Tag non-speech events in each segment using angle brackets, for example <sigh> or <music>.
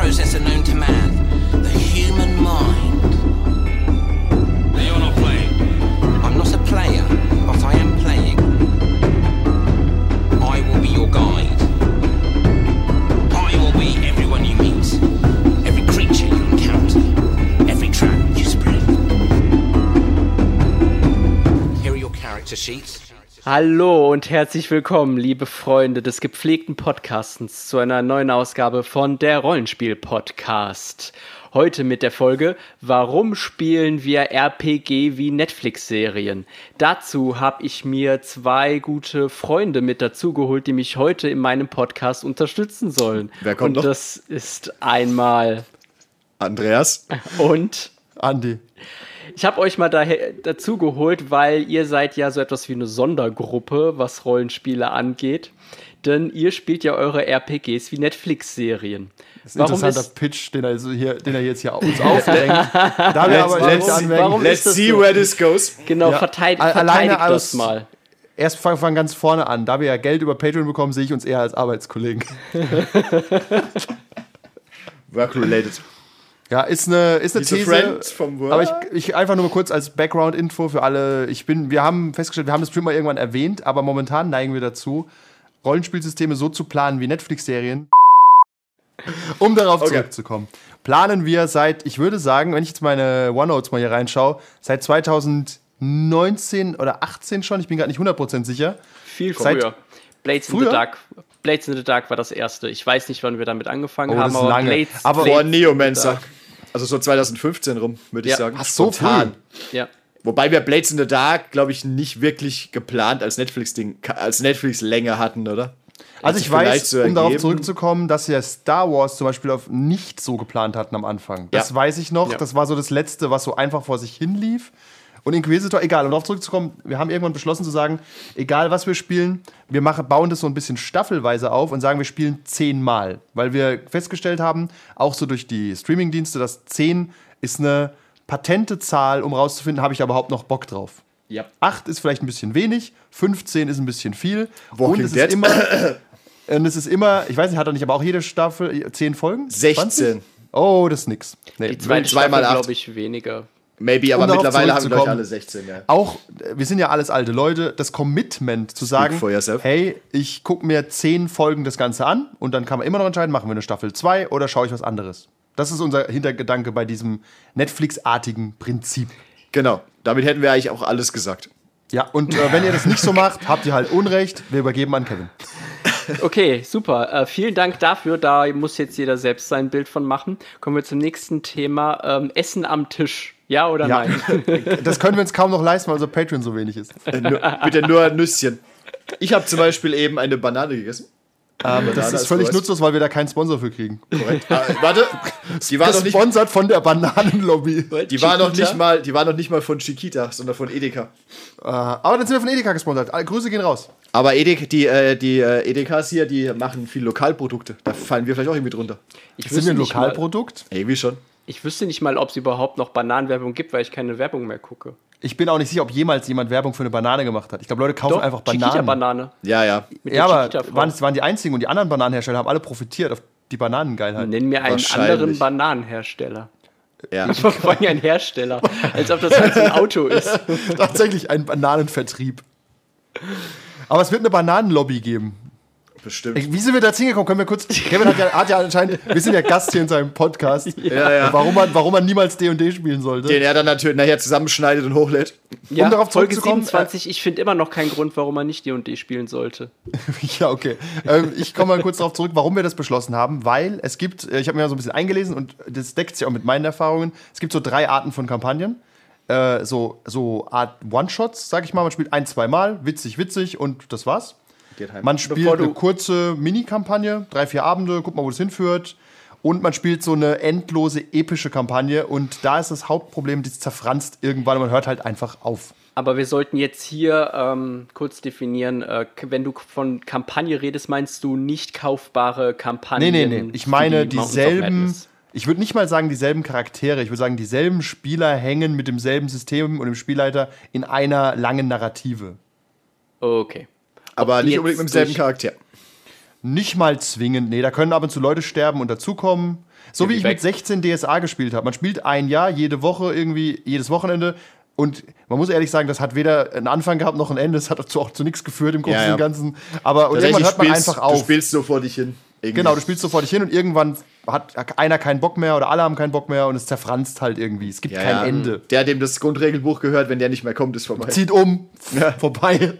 processor known to Hallo und herzlich willkommen, liebe Freunde des gepflegten Podcastens, zu einer neuen Ausgabe von der Rollenspiel-Podcast. Heute mit der Folge Warum spielen wir RPG wie Netflix-Serien? Dazu habe ich mir zwei gute Freunde mit dazugeholt, die mich heute in meinem Podcast unterstützen sollen. Wer kommt und noch? das ist einmal Andreas. und Andi. Ich habe euch mal daher, dazu geholt, weil ihr seid ja so etwas wie eine Sondergruppe, was Rollenspiele angeht. Denn ihr spielt ja eure RPGs wie Netflix-Serien. Das ist ein interessanter Pitch, den er, hier, den er jetzt hier uns aufdrängt. <laughs> Da wir aber let's- warum- Let's ist see so? where this goes. Genau, Ja. verteidigt, A- verteidigt alleine das aus- mal. erst fangen fang ganz vorne an. Da wir ja Geld über Patreon bekommen, sehe ich uns eher als Arbeitskollegen. Work-related. Ja, ist eine, ist eine a These. friend from work. Aber ich, ich einfach nur mal kurz als Background-Info für alle. Ich bin, wir haben festgestellt, wir haben das bestimmt mal irgendwann erwähnt, aber momentan neigen wir dazu, Rollenspielsysteme so zu planen wie Netflix-Serien. Um darauf Okay. zurückzukommen. Planen wir seit, ich würde sagen, wenn ich jetzt meine OneNotes mal hier reinschaue, seit 2019 oder 18 schon, ich bin gerade nicht 100% sicher. Viel Seit- früher. Blades in Früher? the Dark. Blades in the Dark war das erste. Ich weiß nicht, wann wir damit angefangen Oh, das haben, ist aber lange. Blades, Aber- Blades in Neomancer. Also so 2015 rum, würde ich Ja. sagen. Ach, so Spontan. früh. Ja. Wobei wir Blades in the Dark, glaube ich, nicht wirklich geplant als Netflix-Ding, als Netflix länger hatten, oder? Also ich weiß, so um darauf zurückzukommen, dass sie ja Star Wars zum Beispiel auf nicht so geplant hatten am Anfang. Das Ja. weiß ich noch. Ja. Das war so das Letzte, was so einfach vor sich hin lief. Und Inquisitor, egal, um darauf zurückzukommen, wir haben irgendwann beschlossen zu sagen, egal was wir spielen, wir machen, bauen das so ein bisschen staffelweise auf und sagen, wir spielen zehnmal. Weil wir festgestellt haben, auch so durch die Streamingdienste, dass zehn ist eine patente Zahl, um rauszufinden, habe ich da überhaupt noch Bock drauf. Ja. 8 ist vielleicht ein bisschen wenig, 15 ist ein bisschen viel. Walking und es Dead. ist immer. <coughs> und es ist immer, ich weiß nicht, hat er nicht aber auch jede Staffel 10 Folgen? 16. Oh, das ist nix. Nee. Die zweite zweimal acht. glaube ich, weniger. Maybe, aber Um mittlerweile haben wir alle 16, ja. Auch, wir sind ja alles alte Leute, das Commitment zu sagen, hey, ich gucke mir 10 Folgen das Ganze an und dann kann man immer noch entscheiden, machen wir eine Staffel 2 oder schaue ich was anderes. Das ist unser Hintergedanke bei diesem Netflix-artigen Prinzip. Genau. Damit hätten wir eigentlich auch alles gesagt. Ja, und äh, wenn ihr das nicht so macht, habt ihr halt Unrecht. Wir übergeben an Kevin. <laughs> Okay, super. Äh, vielen Dank dafür. Da muss jetzt jeder selbst sein Bild von machen. Kommen wir zum nächsten Thema. Ähm, Essen am Tisch. Ja oder Ja, nein? <laughs> das können wir uns kaum noch leisten, weil unser Patreon so wenig ist. Äh, nur, bitte nur Nüsschen. Ich habe zum Beispiel eben eine Banane gegessen. Aber das Banane ist völlig korrekt. nutzlos, weil wir da keinen Sponsor für kriegen. Korrekt. Ah, warte, die war, noch nicht, Gesponsert von der Bananenlobby. die, war noch nicht mal, die war noch nicht mal von Chiquita, sondern von Edeka. Äh, aber dann sind wir von Edeka gesponsert. Alle Grüße gehen raus. Aber Edeka, die, äh, die äh, Edekas hier, die machen viel Lokalprodukte. Da fallen wir vielleicht auch irgendwie drunter. Ich Sind wir ein mal, Lokalprodukt? Irgendwie schon. Ich wüsste nicht mal, ob es überhaupt noch Bananenwerbung gibt, weil ich keine Werbung mehr gucke. Ich bin auch nicht sicher, ob jemals jemand Werbung für eine Banane gemacht hat. Ich glaube, Leute kaufen Doch, einfach Bananen. Chiquita-Banane. Ja, ja. Mit Ja, aber waren, es waren die einzigen und die anderen Bananenhersteller haben alle profitiert auf die Bananengeilheit. Nenn mir einen anderen Bananenhersteller. ja. Vor allem ein Hersteller. Als ob das halt so ein Auto ist. <laughs> Tatsächlich ein Bananenvertrieb. Aber es wird eine Bananenlobby geben. Bestimmt. Ey, Wie sind wir da hingekommen? Können wir kurz. Kevin hat ja, hat ja anscheinend. Wir sind ja Gast hier in seinem Podcast. <laughs> Ja, ja. Warum, man, warum man niemals DD spielen sollte. Den er dann natürlich nachher zusammenschneidet und hochlädt. Ja, darauf Folge zurückzukommen, 27, ich finde immer noch keinen Grund, warum man nicht D&D spielen sollte. <laughs> Ja, okay. Ähm, ich komme mal kurz darauf zurück, warum wir das beschlossen haben, weil es gibt, äh, ich habe mir mal so ein bisschen eingelesen und das deckt sich auch mit meinen Erfahrungen. Es gibt so drei Arten von Kampagnen. Äh, so, so Art One-Shots, sag ich mal. Man spielt ein, zwei Mal, witzig, witzig und das war's. Geht heim. Man spielt Bevor eine kurze Mini-Kampagne, drei, vier Abende, guck mal, wo das hinführt. Und man spielt so eine endlose, epische Kampagne. Und da ist das Hauptproblem, das zerfranst irgendwann und man hört halt einfach auf. Aber wir sollten jetzt hier ähm, kurz definieren, äh, wenn du von Kampagne redest, meinst du nicht kaufbare Kampagnen? Nee, nee, nee. Ich meine die dieselben. Ich würde nicht mal sagen dieselben Charaktere. Ich würde sagen, dieselben Spieler hängen mit demselben System und dem Spielleiter in einer langen Narrative. Okay. Aber nicht unbedingt mit demselben Charakter. Nicht mal zwingend. Nee, da können ab und zu Leute sterben und dazukommen. So Ja, wie ich bei- mit 16 DSA gespielt habe. Man spielt ein Jahr, jede Woche irgendwie, jedes Wochenende. Und man muss ehrlich sagen, das hat weder einen Anfang gehabt noch ein Ende. Das hat zu, auch zu nichts geführt im Großen Ja, ja. und Ganzen. Aber und irgendwann hört man einfach Du auf. spielst so vor dich hin. Irgendwie. Genau, du spielst so vor dich hin und irgendwann hat einer keinen Bock mehr oder alle haben keinen Bock mehr und es zerfranst halt irgendwie. Es gibt Ja, kein ja. Ende. Der, dem das Grundregelbuch gehört, wenn der nicht mehr kommt, ist vorbei. Zieht um, <laughs> vorbei.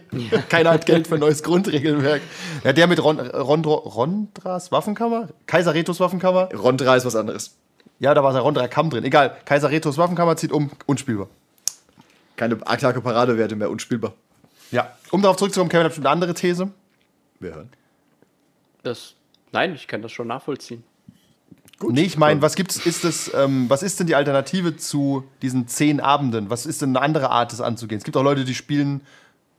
Keiner hat Geld für ein neues Grundregelwerk. Ja, der mit Ron, Rondro, Rondras Waffenkammer? Kaiser Retos Waffenkammer? Rondra ist was anderes. Ja, da war der Rondra Kamm drin. Egal, Kaiser Retos Waffenkammer zieht um, unspielbar. Keine Attacke-Paradewerte mehr, unspielbar. Ja, um darauf zurückzukommen, Kevin hat eine andere These. Wir hören. Das, nein, ich kann das schon nachvollziehen. nee, ich meine, was gibt's, ist das, ähm, was ist denn die Alternative zu diesen zehn Abenden? Was ist denn eine andere Art, das anzugehen? Es gibt auch Leute, die spielen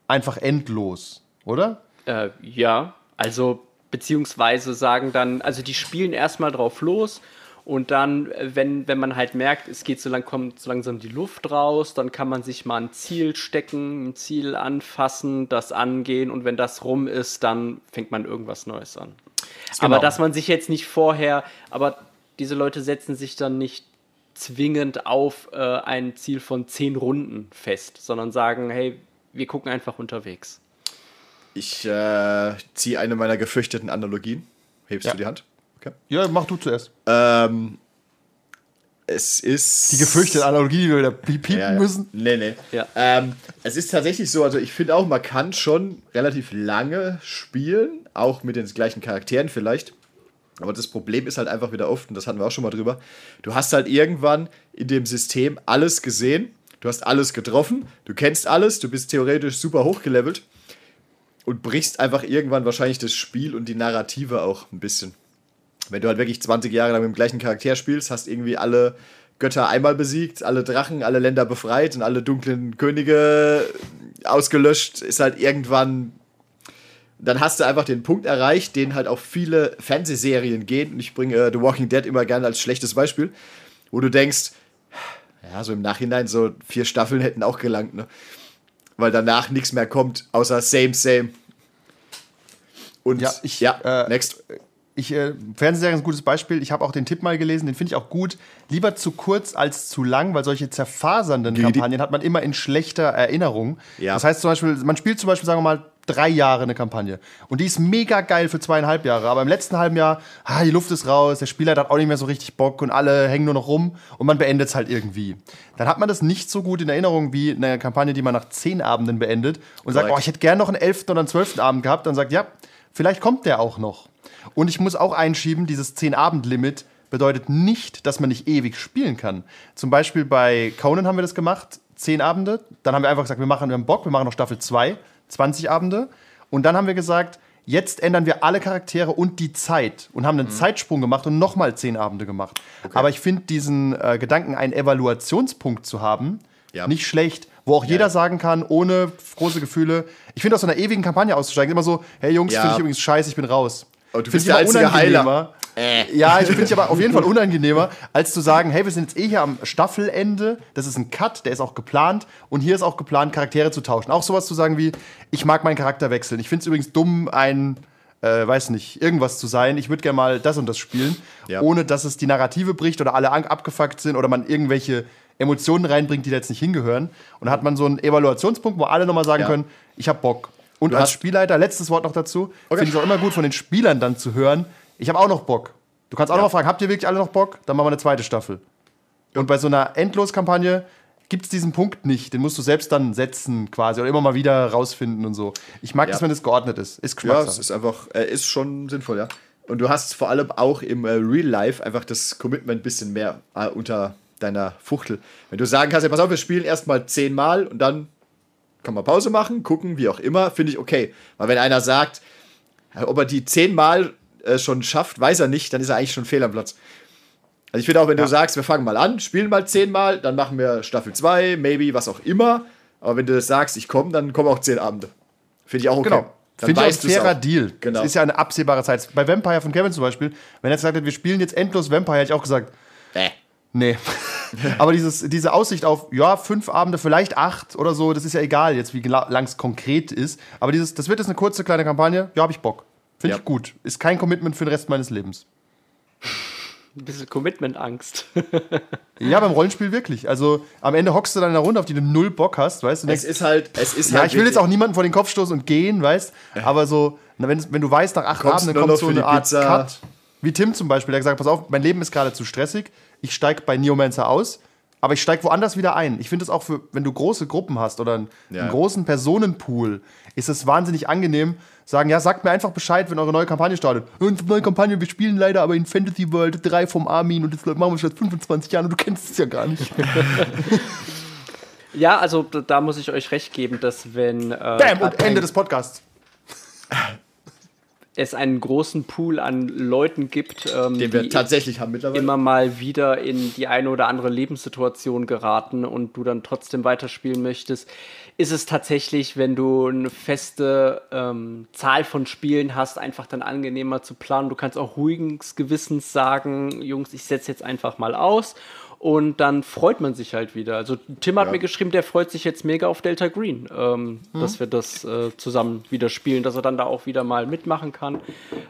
einfach endlos, oder? Äh, ja, also beziehungsweise sagen dann, also die spielen erstmal drauf los und dann, wenn, wenn man halt merkt, es geht so lang, kommt so langsam die Luft raus, dann kann man sich mal ein Ziel stecken, ein Ziel anfassen, das angehen und wenn das rum ist, dann fängt man irgendwas Neues an. Genau. Aber dass man sich jetzt nicht vorher, aber diese Leute setzen sich dann nicht zwingend auf äh, ein Ziel von zehn Runden fest, sondern sagen, hey, wir gucken einfach unterwegs. Ich äh, ziehe eine meiner gefürchteten Analogien. Hebst Ja. du die Hand? Okay. Ja, mach du zuerst. Ähm, es ist. Die gefürchtete Analogie, die wir wieder piepen Ja, ja. müssen. Nee, nee. Ja. Ähm, es ist tatsächlich so, also ich finde auch, man kann schon relativ lange spielen, auch mit den gleichen Charakteren vielleicht. Aber das Problem ist halt einfach wieder oft, und das hatten wir auch schon mal drüber, du hast halt irgendwann in dem System alles gesehen, du hast alles getroffen, du kennst alles, du bist theoretisch super hochgelevelt und brichst einfach irgendwann wahrscheinlich das Spiel und die Narrative auch ein bisschen. Wenn du halt wirklich 20 Jahre lang mit dem gleichen Charakter spielst, hast irgendwie alle Götter einmal besiegt, alle Drachen, alle Länder befreit und alle dunklen Könige ausgelöscht, ist halt irgendwann. Dann hast du einfach den Punkt erreicht, den halt auch viele Fernsehserien gehen. Und ich bringe äh, The Walking Dead immer gerne als schlechtes Beispiel, wo du denkst, ja, so im Nachhinein, so vier Staffeln hätten auch gelangt, ne? Weil danach nichts mehr kommt, außer same, same. Und Ja, ich, ja äh, next. Ich, äh, Fernsehserie ist ein gutes Beispiel. Ich habe auch den Tipp mal gelesen, den finde ich auch gut. Lieber zu kurz als zu lang, weil solche zerfasernden Die- Kampagnen hat man immer in schlechter Erinnerung. Ja. Das heißt zum Beispiel, man spielt zum Beispiel, sagen wir mal, drei Jahre eine Kampagne. Und die ist mega geil für zweieinhalb Jahre. Aber im letzten halben Jahr, ah, die Luft ist raus, der Spieler hat auch nicht mehr so richtig Bock und alle hängen nur noch rum und man beendet es halt irgendwie. Dann hat man das nicht so gut in Erinnerung wie eine Kampagne, die man nach zehn Abenden beendet und sagt, Korrekt. oh, ich hätte gern noch einen elften oder einen zwölften Abend gehabt. Dann sagt, ja, vielleicht kommt der auch noch. Und ich muss auch einschieben, dieses 10-Abend-Limit bedeutet nicht, dass man nicht ewig spielen kann. Zum Beispiel bei Conan haben wir das gemacht, 10 Abende. Dann haben wir einfach gesagt, wir machen wir haben Bock, wir machen noch Staffel 2, 20 Abende. Und dann haben wir gesagt, jetzt ändern wir alle Charaktere und die Zeit und haben einen Zeitsprung gemacht und nochmal 10 Abende gemacht. Aber ich finde diesen äh, Gedanken, einen Evaluationspunkt zu haben, Ja. nicht schlecht. Wo auch jeder Ja. sagen kann, ohne große Gefühle. Ich finde aus so einer ewigen Kampagne auszusteigen, immer so, hey Jungs, Ja. finde ich übrigens scheiße, ich bin raus. Aber du bist der einzige Heiler. unangenehmer. Ja, ich finde ich aber auf jeden Fall unangenehmer, als zu sagen, hey, wir sind jetzt eh hier am Staffelende, das ist ein Cut, der ist auch geplant und hier ist auch geplant, Charaktere zu tauschen. Auch sowas zu sagen wie, ich mag meinen Charakter wechseln. Ich finde es übrigens dumm, ein, äh, weiß nicht, irgendwas zu sein. Ich würde gerne mal das und das spielen, Ja. ohne dass es die Narrative bricht oder alle abgefuckt sind oder man irgendwelche Emotionen reinbringt, die da jetzt nicht hingehören. Und dann hat man so einen Evaluationspunkt, wo alle nochmal sagen Ja. können, ich habe Bock. Und Du als Spielleiter, letztes Wort noch dazu, Okay. finde ich es auch immer gut von den Spielern dann zu hören, ich habe auch noch Bock. Du kannst auch noch mal fragen, habt ihr wirklich alle noch Bock? Dann machen wir eine zweite Staffel. Und bei so einer Endloskampagne gibt es diesen Punkt nicht. Den musst du selbst dann setzen quasi oder immer mal wieder rausfinden und so. Ich mag Ja. das, wenn es geordnet ist. Ist Ja, Geschmackssache. es ist einfach, äh, ist schon sinnvoll, ja. Und du hast vor allem auch im äh, Real Life einfach das Commitment ein bisschen mehr äh, unter deiner Fuchtel. Wenn du sagen kannst, ja, pass auf, wir spielen erstmal zehnmal und dann kann man Pause machen, gucken, wie auch immer, finde ich okay. Weil wenn einer sagt, äh, ob er die zehnmal äh, schon schafft, weiß er nicht, dann ist er eigentlich schon fehl am Platz. Also ich finde auch, wenn du sagst, wir fangen mal an, spielen mal zehnmal, dann machen wir Staffel 2, maybe, was auch immer. Aber wenn du sagst, ich komme, dann kommen auch zehn Abende. Finde ich auch okay. Genau. Finde ich ein fairer. Deal. Genau. Das ist ja eine absehbare Zeit. Bei Vampire von Kevin zum Beispiel, wenn er jetzt gesagt hat, wir spielen jetzt endlos Vampire, hätte ich auch gesagt, Äh. nee. <laughs> Aber dieses, diese Aussicht auf, ja, fünf Abende, vielleicht acht oder so, das ist ja egal jetzt, wie lang es konkret ist. Aber dieses, das wird jetzt eine kurze kleine Kampagne, ja, habe ich Bock. Finde Ja. ich gut. Ist kein Commitment für den Rest meines Lebens. Ein bisschen Commitment-Angst. <laughs> Ja, beim Rollenspiel wirklich. Also am Ende hockst du dann in einer Runde, auf die du null Bock hast, weißt du? Es ist halt, es ist ja, halt ich will jetzt auch niemanden vor den Kopf stoßen und gehen, weißt Aber so, wenn, wenn du weißt, nach acht Kommst Abenden kommt so eine die Art Pizza. Cut. Wie Tim zum Beispiel, der gesagt hat, pass auf, mein Leben ist gerade zu stressig, ich steige bei Neomancer aus, aber ich steige woanders wieder ein. Ich finde es auch für, wenn du große Gruppen hast oder einen, Ja. einen großen Personenpool, ist es wahnsinnig angenehm, sagen, ja, sagt mir einfach Bescheid, wenn eure neue Kampagne startet. Unsere neue Kampagne, wir spielen leider aber in Fantasy World 3 vom Armin und das machen wir schon seit 25 Jahren und du kennst es ja gar nicht. <laughs> Ja, also da, muss ich euch recht geben, dass wenn äh, Bam, und Ende des Podcasts. <laughs> es einen großen Pool an Leuten gibt, ähm, den wir die tatsächlich haben mittlerweile. immer mal wieder in die eine oder andere Lebenssituation geraten und du dann trotzdem weiterspielen möchtest, ist es tatsächlich, wenn du eine feste ähm, Zahl von Spielen hast, einfach dann angenehmer zu planen. Du kannst auch ruhigen Gewissens sagen, Jungs, ich setze jetzt einfach mal aus. Und dann freut man sich halt wieder. Also Tim hat mir geschrieben, der freut sich jetzt mega auf Delta Green, ähm, dass wir das äh, zusammen wieder spielen, dass er dann da auch wieder mal mitmachen kann.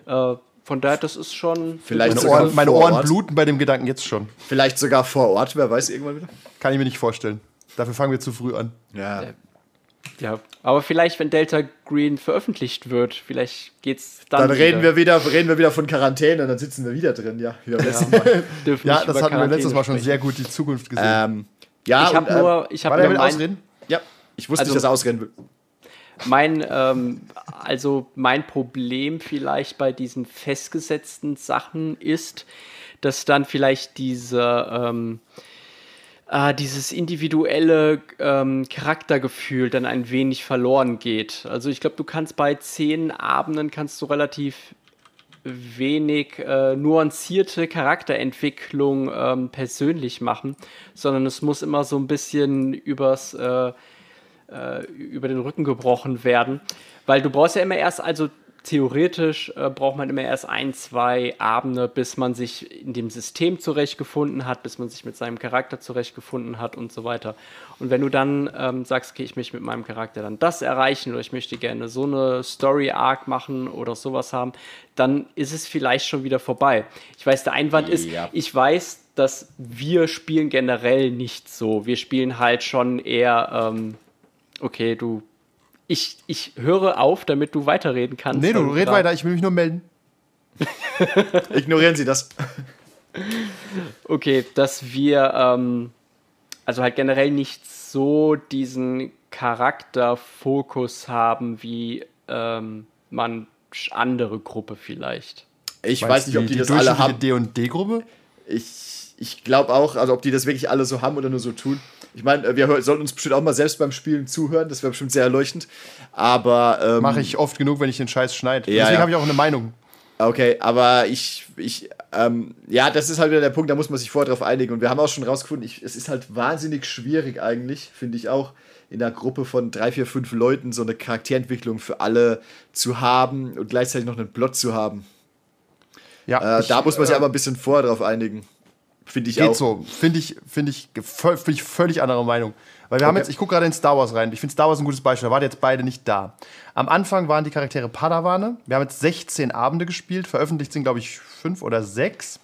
Äh, von daher, das ist schon. Vielleicht Meine sogar Ohren, meine Ohren bluten bei dem Gedanken jetzt schon. Vielleicht sogar vor Ort, wer weiß irgendwann wieder. Kann ich mir nicht vorstellen. Dafür fangen wir zu früh an. Ja. Ja, aber vielleicht, wenn Delta Green veröffentlicht wird, vielleicht geht's dann. Dann reden wir wieder, reden wir wieder von Quarantäne und dann sitzen wir wieder drin, ja. Ja, nicht das hatten wir letztes Mal schon sprechen. sehr gut die Zukunft gesehen. ähm, ja, Ich habe ähm, nur, ich War habe der nur mein, ausreden? Ja, ich wusste Also- nicht, dass er ausrennen will. mein, ähm, also mein Problem vielleicht bei diesen festgesetzten Sachen ist, dass dann vielleicht diese, ähm, äh, dieses individuelle ähm, Charaktergefühl dann ein wenig verloren geht. Also ich glaube, du kannst bei zehn Abenden kannst du relativ wenig äh, nuancierte Charakterentwicklung ähm, persönlich machen, sondern es muss immer so ein bisschen übers äh, äh, über den Rücken gebrochen werden, weil du brauchst ja immer erst, also theoretisch äh, braucht man immer erst ein, zwei Abende, bis man sich in dem System zurechtgefunden hat, bis man sich mit seinem Charakter zurechtgefunden hat und so weiter. Und wenn du dann ähm, sagst, okay, ich möchte mit meinem Charakter dann das erreichen oder ich möchte gerne so eine Story-Arc machen oder sowas haben, dann ist es vielleicht schon wieder vorbei. Ich weiß, der Einwand ist, Ja. ich weiß, dass wir spielen generell nicht so. Wir spielen halt schon eher, ähm, okay, du, ich, ich höre auf, damit du weiterreden kannst. nee, du red weiter, ich will mich nur melden. <laughs> Ignorieren Sie das. Okay, dass wir ähm, also halt generell nicht so diesen Charakterfokus haben wie ähm, man andere Gruppe vielleicht. Ich weiß nicht, ob die, das alle haben. D&D-Gruppe? Ich, ich glaube auch, also ob die das wirklich alle so haben oder nur so tun. Ich meine, wir sollten uns bestimmt auch mal selbst beim Spielen zuhören, das wäre bestimmt sehr erleuchtend. Aber ähm, Mache ich oft genug, wenn ich den Scheiß schneide. Ja, Deswegen ja. habe ich auch eine Meinung. Okay, aber ich, ich, ähm, ja, das ist halt wieder der Punkt, da muss man sich vorher drauf einigen. Und wir haben auch schon rausgefunden, ich, es ist halt wahnsinnig schwierig eigentlich, finde ich auch, in einer Gruppe von drei, vier, fünf Leuten so eine Charakterentwicklung für alle zu haben und gleichzeitig noch einen Plot zu haben. Ja, Äh, ich, da muss man sich äh, aber ein bisschen vorher drauf einigen. Finde ich Geht auch. so. Finde ich, finde ich, find ich völlig anderer Meinung. Weil wir haben Okay. jetzt, ich gucke gerade in Star Wars rein. Ich finde Star Wars ein gutes Beispiel. Da waren jetzt beide nicht da. Am Anfang waren die Charaktere Padawane. Wir haben jetzt 16 Abende gespielt. Veröffentlicht sind, glaube ich, fünf oder sechs.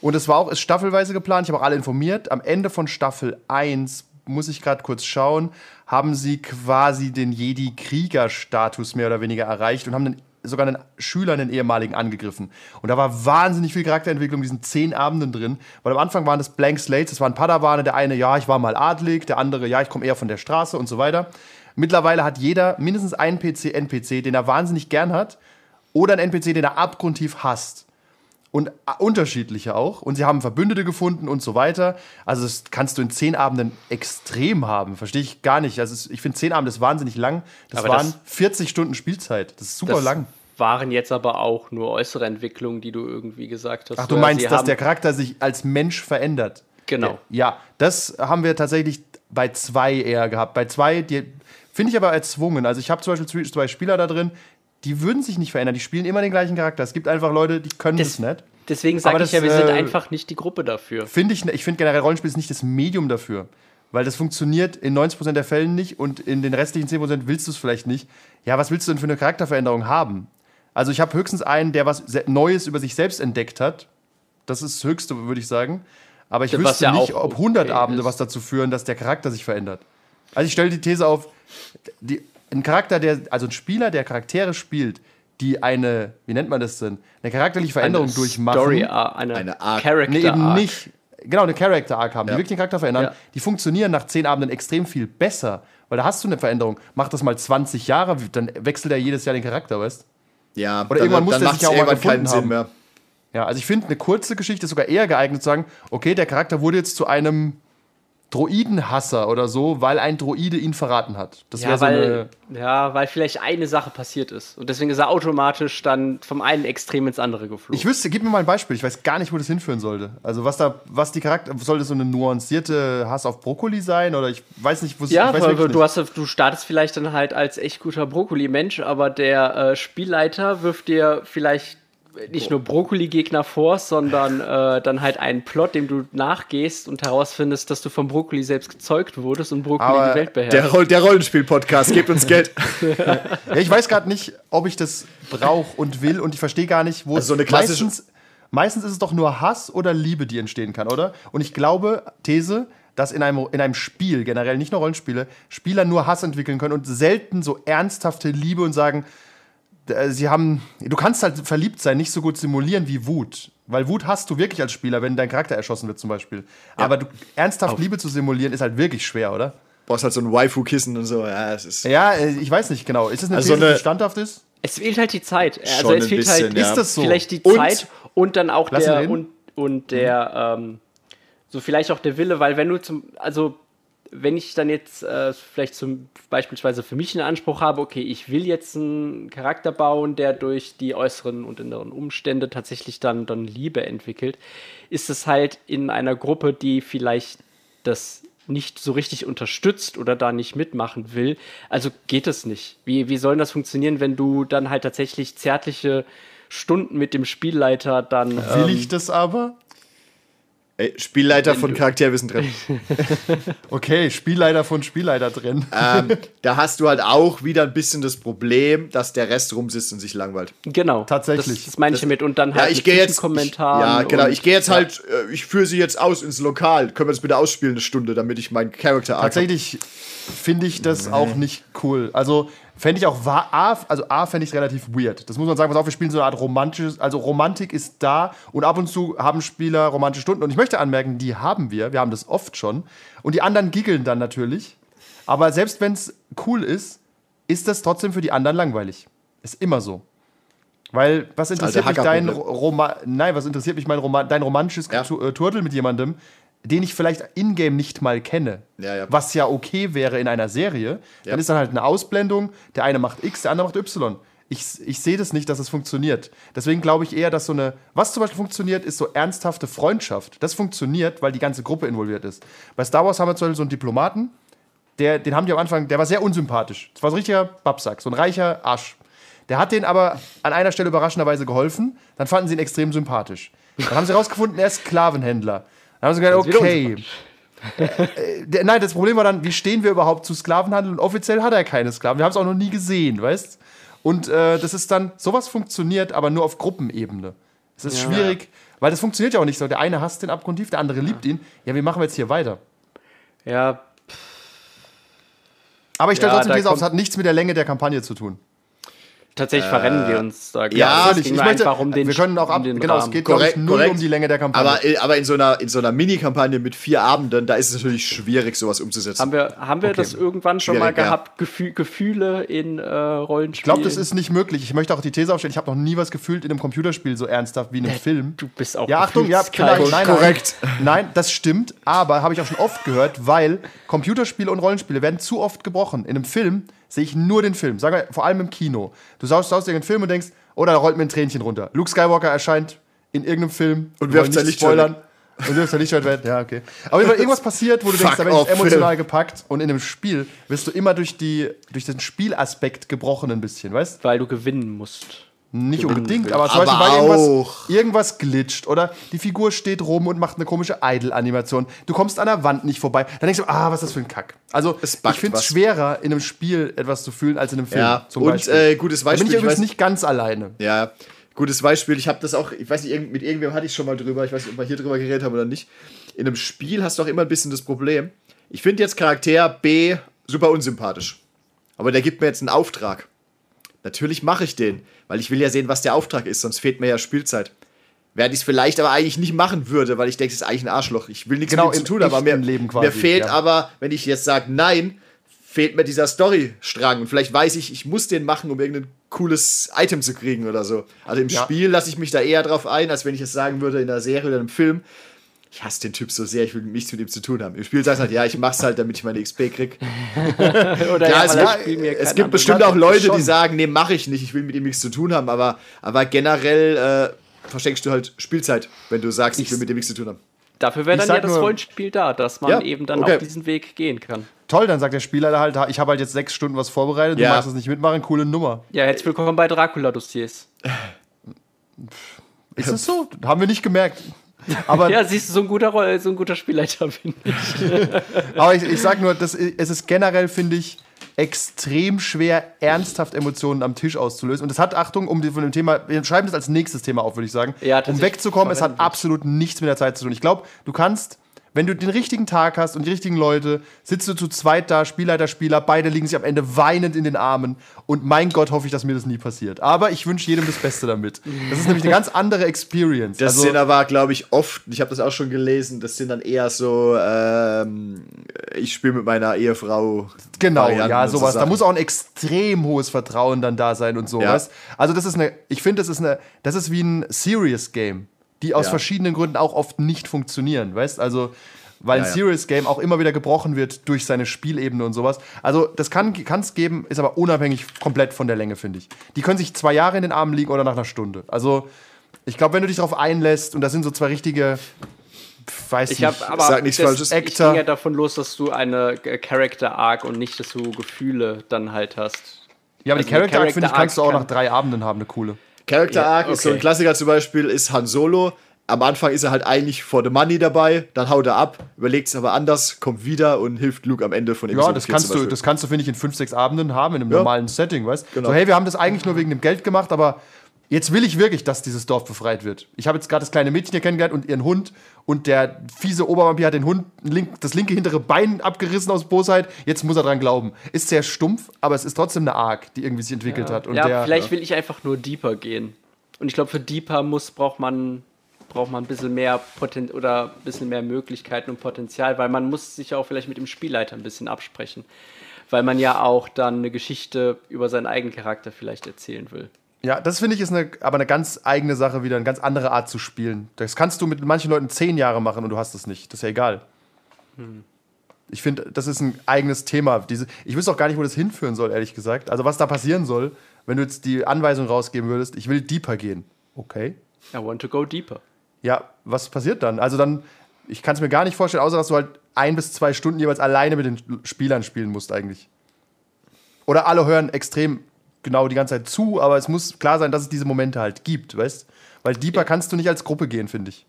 Und es war auch, ist staffelweise geplant. Ich habe auch alle informiert. Am Ende von Staffel 1, muss ich gerade kurz schauen, haben sie quasi den Jedi-Krieger-Status mehr oder weniger erreicht und haben den, sogar einen Schüler, einen ehemaligen, angegriffen. Und da war wahnsinnig viel Charakterentwicklung in diesen zehn Abenden drin. Weil am Anfang waren das Blank Slates, das waren Padawane. Der eine, ja, ich war mal adlig, der andere, ja, ich komme eher von der Straße und so weiter. Mittlerweile hat jeder mindestens einen PC, NPC, den er wahnsinnig gern hat, oder einen NPC, den er abgrundtief hasst und äh, unterschiedliche auch. Und sie haben Verbündete gefunden und so weiter. Also das kannst du in zehn Abenden extrem haben. Verstehe ich gar nicht. Also ich finde zehn Abende ist wahnsinnig lang. Das Aber waren das- 40 Stunden Spielzeit. Das ist super Das lang. waren jetzt aber auch nur äußere Entwicklungen, die du irgendwie gesagt hast. Ach, du meinst, dass der Charakter sich als Mensch verändert? Genau. Ja, das haben wir tatsächlich bei zwei eher gehabt. Bei zwei, die finde ich aber erzwungen. Also ich habe zum Beispiel zwei Spieler da drin, die würden sich nicht verändern. Die spielen immer den gleichen Charakter. Es gibt einfach Leute, die können das, Das- nicht. Deswegen sage ich das, ja, wir sind äh, einfach nicht die Gruppe dafür. Finde ich, ich finde generell Rollenspiel ist nicht das Medium dafür. Weil das funktioniert in 90% der Fällen nicht und in den restlichen 10% willst du es vielleicht nicht. Ja, was willst du denn für eine Charakterveränderung haben? Also ich habe höchstens einen, der was Neues über sich selbst entdeckt hat. Das ist das Höchste, würde ich sagen. Aber ich Was wüsste ja nicht, ob 100 okay Abende ist. was dazu führen, dass der Charakter sich verändert. Also ich stelle die These auf, die, ein Charakter, der, also ein Spieler, der Charaktere spielt, die eine, wie nennt man das denn, eine charakterliche Veränderung Eine durchmachen. Story, eine, Eine Arc. Character Nee, eben Arc. nicht. Genau, eine Character Arc haben, Ja. die wirklich den Charakter verändern. Ja. Die funktionieren nach zehn Abenden extrem viel besser, weil da hast du eine Veränderung. Mach das mal 20 Jahre, dann wechselt er jedes Jahr den Charakter, weißt Ja, Oder irgendwann muss dann der macht's sich ja auch mal irgendwann keinen gefunden Sinn haben. mehr. Ja, also ich finde, eine kurze Geschichte ist sogar eher geeignet zu sagen, okay, der Charakter wurde jetzt zu einem Droidenhasser oder so, weil ein Droide ihn verraten hat. Das Ja wäre so weil, eine. ja, weil vielleicht eine Sache passiert ist. Und deswegen ist er automatisch dann vom einen Extrem ins andere geflogen. Ich wüsste, gib mir mal ein Beispiel. Ich weiß gar nicht, wo das hinführen sollte. Also was da, was die Charakter, soll das so eine nuancierte Hass auf Brokkoli sein oder ich weiß nicht, wo es. ja, ich weiß weil du, nicht. hast, du startest vielleicht dann halt als echt guter Brokkoli-Mensch, aber der äh, Spielleiter wirft dir vielleicht nicht nur Brokkoli-Gegner vor, sondern äh, dann halt einen Plot, dem du nachgehst und herausfindest, dass du vom Brokkoli selbst gezeugt wurdest und Brokkoli Aber die Welt beherrscht. Der, Roll der Rollenspiel-Podcast, gebt uns Geld. <laughs> Ja, ich weiß gerade nicht, ob ich das brauche und will und ich verstehe gar nicht, wo Also so eine es klassische- meistens, meistens ist es doch nur Hass oder Liebe, die entstehen kann, oder? Und ich glaube, These, dass in einem, in einem Spiel, generell nicht nur Rollenspiele, Spieler nur Hass entwickeln können und selten so ernsthafte Liebe und sagen, sie haben, du kannst halt verliebt sein, nicht so gut simulieren wie Wut. Weil Wut hast du wirklich als Spieler, wenn dein Charakter erschossen wird zum Beispiel. Aber du, ernsthaft Liebe zu simulieren ist halt wirklich schwer, oder? Brauchst halt so ein Waifu-Kissen und so. Ja, es ist. Ja, äh, ich weiß nicht genau. Ist es eine Also These, eine- die standhaft ist? Es fehlt halt die Zeit. Also Schon es ein fehlt bisschen, halt ja. Ist das so? vielleicht die Und- Zeit und dann auch Lass der und, und der ähm, so vielleicht auch der Wille, weil wenn du zum also wenn ich dann jetzt äh, vielleicht zum beispielsweise für mich einen Anspruch habe, okay, ich will jetzt einen Charakter bauen, der durch die äußeren und inneren Umstände tatsächlich dann dann Liebe entwickelt, ist es halt in einer Gruppe, die vielleicht das nicht so richtig unterstützt oder da nicht mitmachen will. Also geht es nicht. Wie, wie soll das funktionieren, wenn du dann halt tatsächlich zärtliche Stunden mit dem Spielleiter dann. Will ähm, ich das aber? Ey, Spielleiter von Charakterwissen drin. <laughs> Okay, Spielleiter von Spielleiter drin. ähm, <laughs> da hast du halt auch wieder ein bisschen das Problem, dass der Rest rumsitzt und sich langweilt. Genau. Tatsächlich. Das, das meine ich damit. Und dann Ja, halt ich mit gehe jetzt. Ich, Kommentaren. ja, genau. und- Ich gehe jetzt halt. Äh, ich führe sie jetzt aus ins Lokal. Können wir das bitte ausspielen, eine Stunde, damit ich meinen Charakter? Tatsächlich finde ich das auch nicht cool. Also fände ich auch, A, also A fände ich relativ weird. Das muss man sagen, pass auf, wir spielen so eine Art romantisches, also Romantik ist da und ab und zu haben Spieler romantische Stunden. Und ich möchte anmerken, die haben wir, wir haben das oft schon. Und die anderen giggeln dann natürlich. Aber selbst wenn es cool ist, ist das trotzdem für die anderen langweilig. Ist immer so. Weil, was interessiert mich dein Hackerproblem. Roma Nein, was interessiert mich mein Roma dein romantisches Ja. Äh, Turtle mit jemandem, den ich vielleicht in-game nicht mal kenne. Ja, ja. Was ja okay wäre in einer Serie. Ja. Dann ist dann halt eine Ausblendung. Der eine macht X, der andere macht Y. Ich, ich sehe das nicht, dass es funktioniert. Deswegen glaube ich eher, dass so eine. Was zum Beispiel funktioniert, ist so ernsthafte Freundschaft. Das funktioniert, weil die ganze Gruppe involviert ist. Bei Star Wars haben wir zum Beispiel so einen Diplomaten, der, den haben die am Anfang, der war sehr unsympathisch. Das war so ein richtiger Babsack, so ein reicher Arsch. Der hat denen aber an einer Stelle überraschenderweise geholfen. Dann fanden sie ihn extrem sympathisch. Dann haben sie herausgefunden, er ist Sklavenhändler. Dann haben sie gesagt, okay. Äh, der, nein, das Problem war dann, wie stehen wir überhaupt zu Sklavenhandel? Und offiziell hat er keine Sklaven. Wir haben es auch noch nie gesehen, weißt Und äh, das ist dann, sowas funktioniert, aber nur auf Gruppenebene. Es ist schwierig, weil das funktioniert ja auch nicht so. Der eine hasst den abgrundtief, der andere liebt ihn. Ja, wie machen wir jetzt hier weiter? Ja, Aber ich stelle Ja, trotzdem These auf, es hat nichts mit der Länge der Kampagne zu tun. Tatsächlich verrennen wir uns da. Äh, ja, es ging Ich nur möchte, einfach um den wir können auch ab, um den genau, es Rahmen. geht glaube ich Korrekt, null korrekt. um die Länge der Kampagne. Aber, äh, aber in so einer, in so einer Mini-Kampagne mit vier Abenden, da ist es natürlich schwierig, sowas umzusetzen. Haben wir, haben wir das irgendwann schon mal Schwierig, ja. gehabt? Gefühl, Gefühle in äh, Rollenspielen? ich glaube, das ist nicht möglich. Ich möchte auch die These aufstellen, ich habe noch nie was gefühlt in einem Computerspiel so ernsthaft wie in einem Film. Du bist auch Ja, Achtung, ja, vielleicht. Nein, nein, Korrekt. Nein, das stimmt, aber habe ich auch schon oft gehört, weil Computerspiele und Rollenspiele werden zu oft gebrochen. In einem Film sehe ich nur den Film, sagen wir vor allem im Kino. Du saust, saust dir Film und denkst, oh, da rollt mir ein Tränchen runter. Luke Skywalker erscheint in irgendeinem Film Und wir wirft sein nicht Lichtschwert spoilern. <laughs> Und wirft sein Lichtschwert weg. Ja, okay. Aber wenn irgendwas <laughs> passiert, wo du denkst, Fuck da bin ich emotional Film. gepackt und in einem Spiel wirst du immer durch, die, durch den Spielaspekt gebrochen ein bisschen, weißt Weil du gewinnen musst. Nicht unbedingt, aber zum Aber Beispiel, weil irgendwas, irgendwas glitscht oder die Figur steht rum und macht eine komische Idle-Animation. Du kommst an der Wand nicht vorbei. Dann denkst du, ah, was ist das für ein Kack. Also, Es ich finde es schwerer, in einem Spiel etwas zu fühlen, als in einem Film. Ja, zum und, Beispiel. äh, gutes Da bin Beispiel, ich ich übrigens weiß- nicht ganz alleine. Ja, Gutes Beispiel, ich habe das auch, ich weiß nicht, mit irgendwem hatte ich schon mal drüber, ich weiß nicht, ob wir hier drüber geredet haben oder nicht. In einem Spiel hast du auch immer ein bisschen das Problem. Ich finde jetzt Charakter B super unsympathisch. Aber der gibt mir jetzt einen Auftrag. Natürlich mache ich den, weil ich will ja sehen, was der Auftrag ist, sonst fehlt mir ja Spielzeit. Während ich es vielleicht aber eigentlich nicht machen würde, weil ich denke, es ist eigentlich ein Arschloch. Ich will nichts Genau, mit ihm zu tun, aber mir, Leben quasi, mir fehlt ja. aber, wenn ich jetzt sage nein, fehlt mir dieser Storystrang. Und vielleicht weiß ich, ich muss den machen, um irgendein cooles Item zu kriegen oder so. Also im Ja. Spiel lasse ich mich da eher drauf ein, als wenn ich es sagen würde in einer Serie oder einem Film. Ich hasse den Typ so sehr, ich will nichts mit ihm zu tun haben. Im Spiel sagst du halt, ja, ich mach's halt, damit ich meine XP krieg. <laughs> Oder Ja, ja, es, das mir es gibt bestimmt auch Leute, die sagen, nee, mache ich nicht, ich will mit ihm nichts zu tun haben, aber, aber generell äh, verschenkst du halt Spielzeit, wenn du sagst, ich will mit ihm nichts zu tun haben. Dafür wäre Ich dann ja das nur- Rollenspiel da, dass man Ja, eben dann okay. auf diesen Weg gehen kann. Toll, dann sagt der Spieler halt, ich habe halt jetzt sechs Stunden was vorbereitet, Ja. du magst das nicht mitmachen, coole Nummer. Ja, herzlich willkommen bei Dracula-Dossiers. Ist es so? Haben wir nicht gemerkt. <laughs> Aber, Ja, siehst du, so ein guter, so ein guter Spielleiter <laughs> bin ich. aber ich, ich sag nur, das, es ist generell, finde ich, extrem schwer, ernsthaft Emotionen am Tisch auszulösen. Und das hat, Achtung, um die, von dem Thema, wir schreiben das als nächstes Thema auf, würde ich sagen. Ja, um wegzukommen, es hat absolut nichts mit der Zeit zu tun. Ich glaube, du kannst, wenn du den richtigen Tag hast und die richtigen Leute, sitzt du zu zweit da, Spielleiter, Spieler, beide liegen sich am Ende weinend in den Armen. Und mein Gott, hoffe ich, dass mir das nie passiert. Aber ich wünsche jedem das Beste damit. Das ist nämlich eine ganz andere Experience. Das also, sind aber, glaube ich, oft, ich habe das auch schon gelesen, das sind dann eher so, ähm, ich spiele mit meiner Ehefrau. Genau, Varianten ja, und so sowas. da muss auch ein extrem hohes Vertrauen dann da sein und sowas. Also das ist eine, ich finde, das ist eine, das ist wie ein Serious Game, die aus Ja. verschiedenen Gründen auch oft nicht funktionieren, weißt? Also weil Ja, ein ja. Serious Game auch immer wieder gebrochen wird durch seine Spielebene und sowas. Also das kann es geben, ist aber unabhängig komplett von der Länge, finde ich. Die können sich zwei Jahre in den Armen liegen oder nach einer Stunde. Also ich glaube, wenn du dich darauf einlässt und das sind so zwei richtige, weiß Ich nicht, habe aber sag nichts das, Falsches. ich ging ja davon los, dass du eine äh, Character Arc und nicht, dass du Gefühle dann halt hast. ja, aber also die Character Arc, finde ich, kannst du auch nach drei Abenden haben, eine coole. Character Ja, Arc ist so ein okay. Klassiker zum Beispiel, ist Han Solo. Am Anfang ist er halt eigentlich for the money dabei, dann haut er ab, überlegt es aber anders, kommt wieder und hilft Luke am Ende von Ja, Episode das 4 kannst du, das kannst du, finde ich, in fünf, sechs Abenden haben, in einem Ja. normalen Setting, weißt Genau. So, hey, wir haben das eigentlich nur wegen dem Geld gemacht, aber jetzt will ich wirklich, dass dieses Dorf befreit wird. Ich habe jetzt gerade das kleine Mädchen hier kennengelernt und ihren Hund und der fiese Obervampir hat den Hund link, das linke hintere Bein abgerissen aus Bosheit. Jetzt muss er dran glauben. Ist sehr stumpf, aber es ist trotzdem eine Arc, die irgendwie sich entwickelt hat. Und ja, der, vielleicht will ich einfach nur deeper gehen. Und ich glaube, für deeper muss, braucht man, braucht man ein bisschen mehr Poten oder ein bisschen mehr Möglichkeiten und Potenzial, weil man muss sich auch vielleicht mit dem Spielleiter ein bisschen absprechen. Weil man ja auch dann eine Geschichte über seinen eigenen Charakter vielleicht erzählen will. Ja, das finde ich ist eine, aber eine ganz eigene Sache wieder, eine ganz andere Art zu spielen. Das kannst du mit manchen Leuten zehn Jahre machen und du hast es nicht. Das ist ja egal. Ich finde, das ist ein eigenes Thema. Diese, ich wüsste auch gar nicht, wo das hinführen soll, ehrlich gesagt. Also was da passieren soll, wenn du jetzt die Anweisung rausgeben würdest, ich will deeper gehen. Okay. I want to go deeper. Ja, was passiert dann? Also dann, ich kann es mir gar nicht vorstellen, außer dass du halt ein bis zwei Stunden jeweils alleine mit den Spielern spielen musst eigentlich. Oder alle hören extrem genau die ganze Zeit zu, aber es muss klar sein, dass es diese Momente halt gibt, weißt? Weil deeper kannst du nicht als Gruppe gehen, finde ich.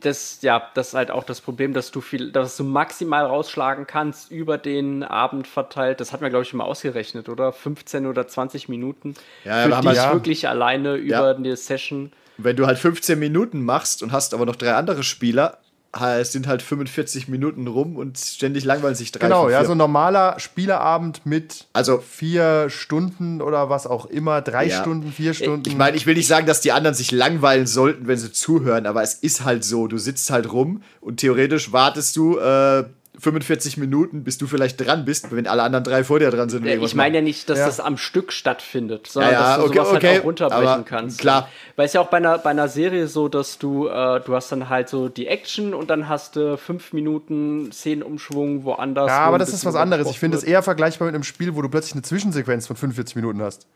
Das, ja, das ist halt auch das Problem, dass du viel, dass du maximal rausschlagen kannst über den Abend verteilt. Das hat man, glaube ich, schon mal ausgerechnet, oder? 15 oder 20 Minuten. Ja, ja, für wir haben dich halt- wirklich alleine über eine Session. Wenn du halt 15 Minuten machst und hast aber noch drei andere Spieler, es sind halt 45 Minuten rum und ständig langweilen sich drei Genau, ja, so ein normaler Spielerabend mit Also- vier Stunden oder was auch immer, drei Ja. Stunden, vier Stunden. Ich meine, ich will nicht sagen, dass die anderen sich langweilen sollten, wenn sie zuhören, aber es ist halt so. Du sitzt halt rum und theoretisch wartest du äh, 45 Minuten, bis du vielleicht dran bist, wenn alle anderen drei vor dir dran sind. Ja, irgendwas ich meine ja nicht, dass Ja. das am Stück stattfindet, sondern Ja, ja, dass du okay, sowas okay, halt auch runterbrechen aber kannst. klar. Weil es ja auch bei einer, bei einer Serie so, dass du, äh, du hast dann halt so die Action und dann hast du fünf Minuten Szenenumschwung woanders. ja, aber das ist was anderes. Ich finde es eher vergleichbar mit einem Spiel, wo du plötzlich eine Zwischensequenz von 45 Minuten hast.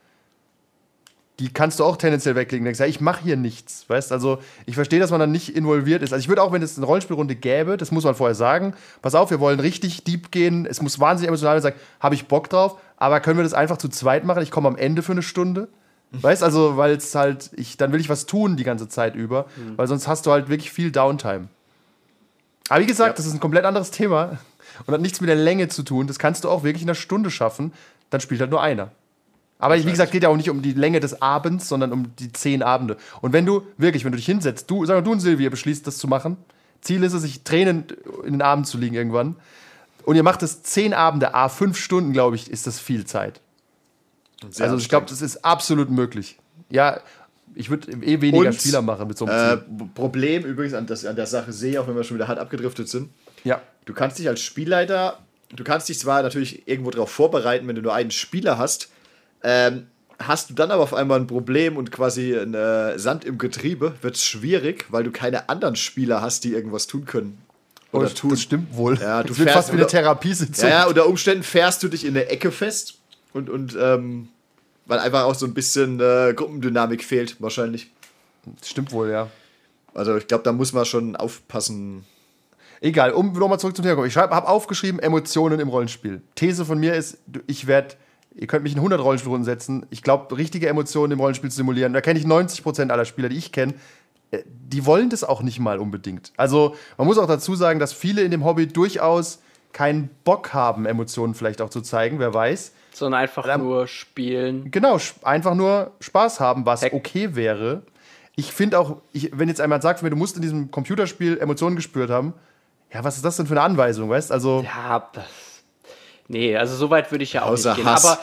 Die kannst du auch tendenziell weglegen. Denkst, ja, ich mache hier nichts. Weißt also, ich verstehe, dass man dann nicht involviert ist. Also, ich würde auch, wenn es eine Rollenspielrunde gäbe, das muss man vorher sagen, pass auf, wir wollen richtig deep gehen. Es muss wahnsinnig emotional sein. Habe ich Bock drauf, aber können wir das einfach zu zweit machen? Ich komme am Ende für eine Stunde. Weißt also, weil es halt, ich, dann will ich was tun die ganze Zeit über, weil sonst hast du halt wirklich viel Downtime. Aber wie gesagt, das ist ein komplett anderes Thema <laughs> und hat nichts mit der Länge zu tun. Das kannst du auch wirklich in einer Stunde schaffen. Dann spielt halt nur einer. Aber wie gesagt, geht ja auch nicht um die Länge des Abends, sondern um die zehn Abende. Und wenn du, wirklich, wenn du dich hinsetzt, du, sag mal, du und Silvia beschließt, das zu machen, Ziel ist es, sich Tränen in den Abend zu liegen irgendwann, und ihr macht es zehn Abende, a fünf Stunden, glaube ich, ist das viel Zeit. Sehr also ich glaube, das ist absolut möglich. Ja, ich würde eh weniger Und, Spieler machen mit so einem Äh, Ziel. Problem übrigens an, das, an der Sache sehe, auch wenn wir schon wieder hart abgedriftet sind. Ja. Du kannst dich als Spielleiter, du kannst dich zwar natürlich irgendwo darauf vorbereiten, wenn du nur einen Spieler hast, ähm, hast du dann aber auf einmal ein Problem und quasi ein äh, Sand im Getriebe, wird es schwierig, weil du keine anderen Spieler hast, die irgendwas tun können. Oder Oh, tun. Das stimmt wohl. Ja, du das wird fast wie eine Therapiesitzung. Ja, ja, unter Umständen fährst du dich in der Ecke fest und, und ähm, weil einfach auch so ein bisschen äh, Gruppendynamik fehlt, wahrscheinlich. Das stimmt wohl, ja. Also ich glaube, da muss man schon aufpassen. Egal, um nochmal zurück zum Thema zu kommen. Ich habe aufgeschrieben, Emotionen im Rollenspiel. These von mir ist, ich werde, ihr könnt mich in 100 Rollenspielrunden setzen. Ich glaube, richtige Emotionen im Rollenspiel zu simulieren. Da kenne ich 90% aller Spieler, die ich kenne. äh, Die wollen das auch nicht mal unbedingt. Also, man muss auch dazu sagen, dass viele in dem Hobby durchaus keinen Bock haben, Emotionen vielleicht auch zu zeigen, wer weiß. Sondern einfach Dann- nur spielen. Genau, einfach nur Spaß haben, was Heck. okay wäre. Ich finde auch, ich, wenn jetzt einmal sagt mir, du musst in diesem Computerspiel Emotionen gespürt haben, ja, was ist das denn für eine Anweisung, weißt? Also, Ja, das. Nee, also so weit würde ich ja auch Außer nicht gehen. Hass. Aber,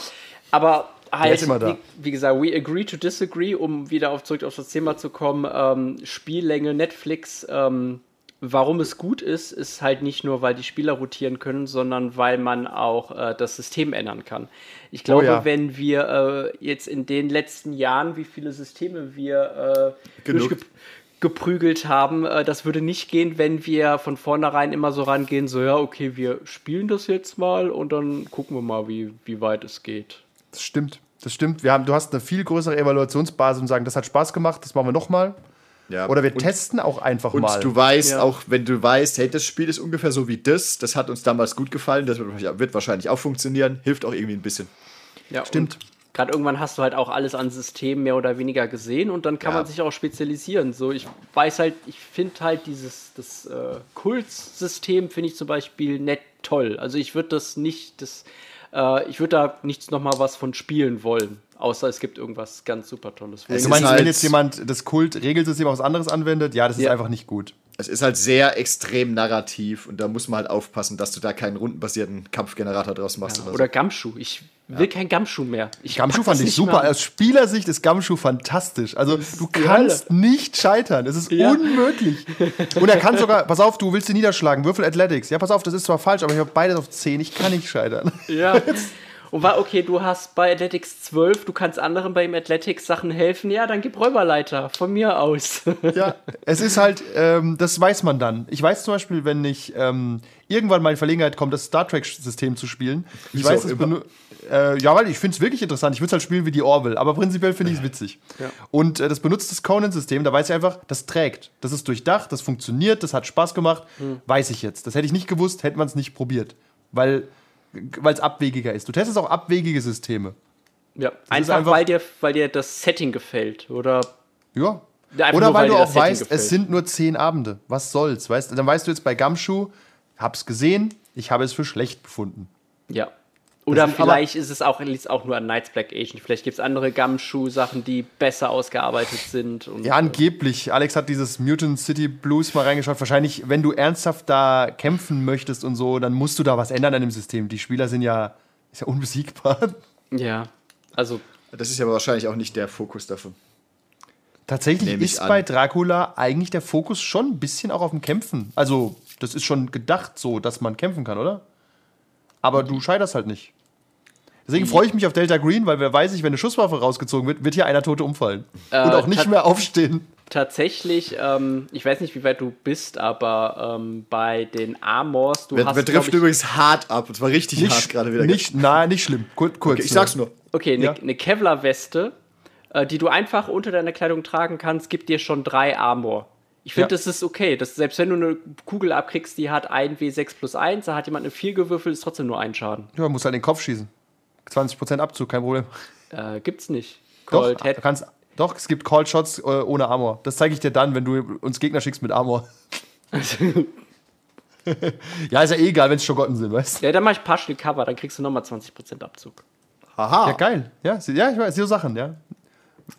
aber halt. Wie, wie gesagt, we agree to disagree, um wieder auf, zurück auf das Thema zu kommen. Ähm, Spiellänge, Netflix, ähm, warum es gut ist, ist halt nicht nur, weil die Spieler rotieren können, sondern weil man auch äh, das System ändern kann. Ich glaube, ja. wenn wir äh, jetzt in den letzten Jahren, wie viele Systeme wir äh, Genug. Geprügelt haben. Äh, das würde nicht gehen, wenn wir von vornherein immer so rangehen, so ja, okay, wir spielen das jetzt mal und dann gucken wir mal, wie, wie weit es geht. das stimmt. Das stimmt. Wir haben, du hast eine viel größere Evaluationsbasis und sagen, das hat Spaß gemacht, das machen wir nochmal. Ja. Oder wir testen auch einfach Und mal. du weißt, Ja. auch wenn du weißt, hey, das Spiel ist ungefähr so wie das, das hat uns damals gut gefallen, das wird, wird wahrscheinlich auch funktionieren, hilft auch irgendwie ein bisschen. Ja, Stimmt. Gerade irgendwann hast du halt auch alles an Systemen mehr oder weniger gesehen und dann kann Ja. man sich auch spezialisieren. So, ich weiß halt, ich finde halt dieses das äh, Kultsystem finde ich zum Beispiel nett toll. Also ich würde das nicht, das, äh, ich würde da nichts noch mal was von spielen wollen, außer es gibt irgendwas ganz super Tolles. Es du ist meinst, halt- wenn jetzt jemand das Kult-Regelsystem auf was anderes anwendet, ja, das ist Ja. einfach nicht gut. Es ist halt sehr extrem narrativ und da muss man halt aufpassen, dass du da keinen rundenbasierten Kampfgenerator draus machst. oder, Oder Gamschuh. Ich will kein Gamschuh mehr. Ich Gamschuh fand ich super. mehr. Aus Spielersicht ist Gamschuh fantastisch. Also du kannst nicht scheitern. Es ist Ja. unmöglich. <laughs> Und er kann sogar, pass auf, du willst ihn niederschlagen, Würfel Athletics. Ja, pass auf, das ist zwar falsch, aber ich habe beides auf 10. Ich kann nicht scheitern. Ja. <laughs> Und war, okay, du hast bei Athletics 12, du kannst anderen beim Athletics Sachen helfen. Ja, dann gib Räuberleiter. Von mir aus. <laughs> Ja, es ist halt, ähm, das weiß man dann. Ich weiß zum Beispiel, wenn ich ähm, irgendwann mal in Verlegenheit komme, das Star Trek-System zu spielen. Ich Wieso weiß, es äh, ja, weil ich finde es wirklich interessant. Ich würde es halt spielen wie die Orville, aber prinzipiell finde ich es witzig. Und äh, das benutzt das Conan-System, da weiß ich einfach, das trägt. Das ist durchdacht, das funktioniert, das hat Spaß gemacht. Weiß ich jetzt. Das hätte ich nicht gewusst, hätte man es nicht probiert. Weil es abwegiger ist. Du testest auch abwegige Systeme. Ja, einfach, einfach- weil, dir, weil dir das Setting gefällt. Oder Ja. Oder nur, weil, weil du auch weißt, gefällt. es sind nur zehn Abende. Was soll's? Weißt? Dann weißt du jetzt bei Gamschuh, hab's gesehen, ich habe es für schlecht befunden. ja. Oder sind aber- vielleicht ist es auch, liegt es auch nur an Knights Black Agent. Vielleicht gibt es andere Gumshoe-Sachen, die besser ausgearbeitet sind. Und, Ja, angeblich. Alex hat dieses Mutant City Blues mal reingeschaut. Wahrscheinlich, wenn du ernsthaft da kämpfen möchtest und so, dann musst du da was ändern an dem System. Die Spieler sind ja, ist ja unbesiegbar. ja. Also, Das ist ja wahrscheinlich auch nicht der Fokus davon. Tatsächlich ist an. bei Dracula eigentlich der Fokus schon ein bisschen auch auf dem Kämpfen. Also, das ist schon gedacht so, dass man kämpfen kann, oder? Aber du scheiterst halt nicht. Deswegen freue ich mich auf Delta Green, weil wer weiß ich, wenn eine Schusswaffe rausgezogen wird, wird hier einer Tote umfallen. Äh, Und auch nicht mehr aufstehen. tatsächlich, ähm, ich weiß nicht, wie weit du bist, aber ähm, bei den Armors, du Wir, hast. wir ich, übrigens hart ab. Und zwar richtig hart gerade wieder. Nicht, nein, nicht schlimm. Kur kurz. okay, ich sag's nur. Okay, eine Ja. ne Kevlar-Weste, äh, die du einfach unter deiner Kleidung tragen kannst, gibt dir schon drei Armor. Ich finde, Ja. das ist okay. Das, selbst wenn du eine Kugel abkriegst, die hat 1 W6 plus 1, da hat jemand eine 4 gewürfelt, ist trotzdem nur ein Schaden. Ja, muss halt den Kopf schießen. 20% Abzug, kein Problem. Äh, gibt's nicht. Doch, Cold du Head. kannst, doch, es gibt Call Shots äh, ohne Armor. Das zeige ich dir dann, wenn du uns Gegner schickst mit Armor. <laughs> ja, ist ja eh egal, wenn es Schogotten sind, weißt du? Ja, dann mach ich Partial Cover, dann kriegst du nochmal 20% Abzug. Haha. Ja, geil. Ja, ja ich weiß, so Sachen, ja.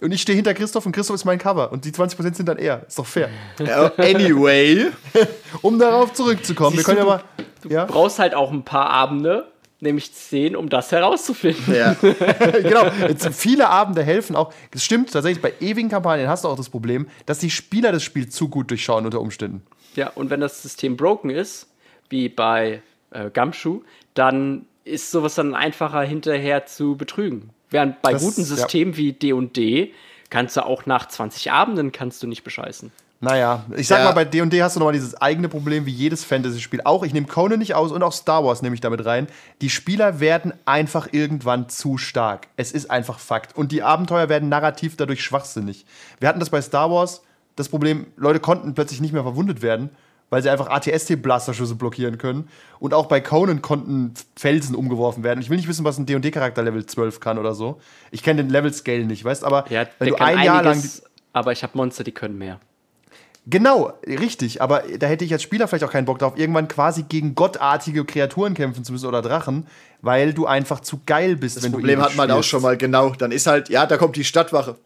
Und ich stehe hinter Christoph und Christoph ist mein Cover. Und die 20% sind dann er. Ist doch fair. Ja, Anyway. <laughs> Um darauf zurückzukommen, wir Siehst können ja du, mal. Ja? Brauchst halt auch ein paar Abende, nämlich zehn, um das herauszufinden. Ja. <laughs> genau. Jetzt viele Abende helfen auch. Es stimmt tatsächlich, bei ewigen Kampagnen hast du auch das Problem, dass die Spieler das Spiel zu gut durchschauen unter Umständen. Ja, und wenn das System broken ist, wie bei äh, Gumshoe, dann ist sowas dann einfacher hinterher zu betrügen. Während bei Das- guten ja. Systemen wie D&D kannst du auch nach 20 Abenden kannst du nicht bescheißen. Naja, ich sag Ja. mal, bei D&D hast du nochmal dieses eigene Problem wie jedes Fantasy-Spiel. Auch, ich nehme Conan nicht aus und auch Star Wars nehme ich damit rein. Die Spieler werden einfach irgendwann zu stark. Es ist einfach Fakt. Und die Abenteuer werden narrativ dadurch schwachsinnig. Wir hatten das bei Star Wars, das Problem, Leute konnten plötzlich nicht mehr verwundet werden, weil sie einfach ATST-Blasterschüsse blockieren können. Und auch bei Conan konnten Felsen umgeworfen werden. Ich will nicht wissen, was ein D&D-Charakter Level 12 kann oder so. Ich kenne den Level-Scale nicht, weißt aber Ja, wenn du ein Jahr lang... aber ich habe Monster, die können mehr. Genau, richtig. Aber da hätte ich als Spieler vielleicht auch keinen Bock drauf, irgendwann quasi gegen gottartige Kreaturen kämpfen zu müssen oder Drachen, weil du einfach zu geil bist, Das wenn Problem du hat man auch schon mal, genau. Dann ist halt, ja, da kommt die Stadtwache.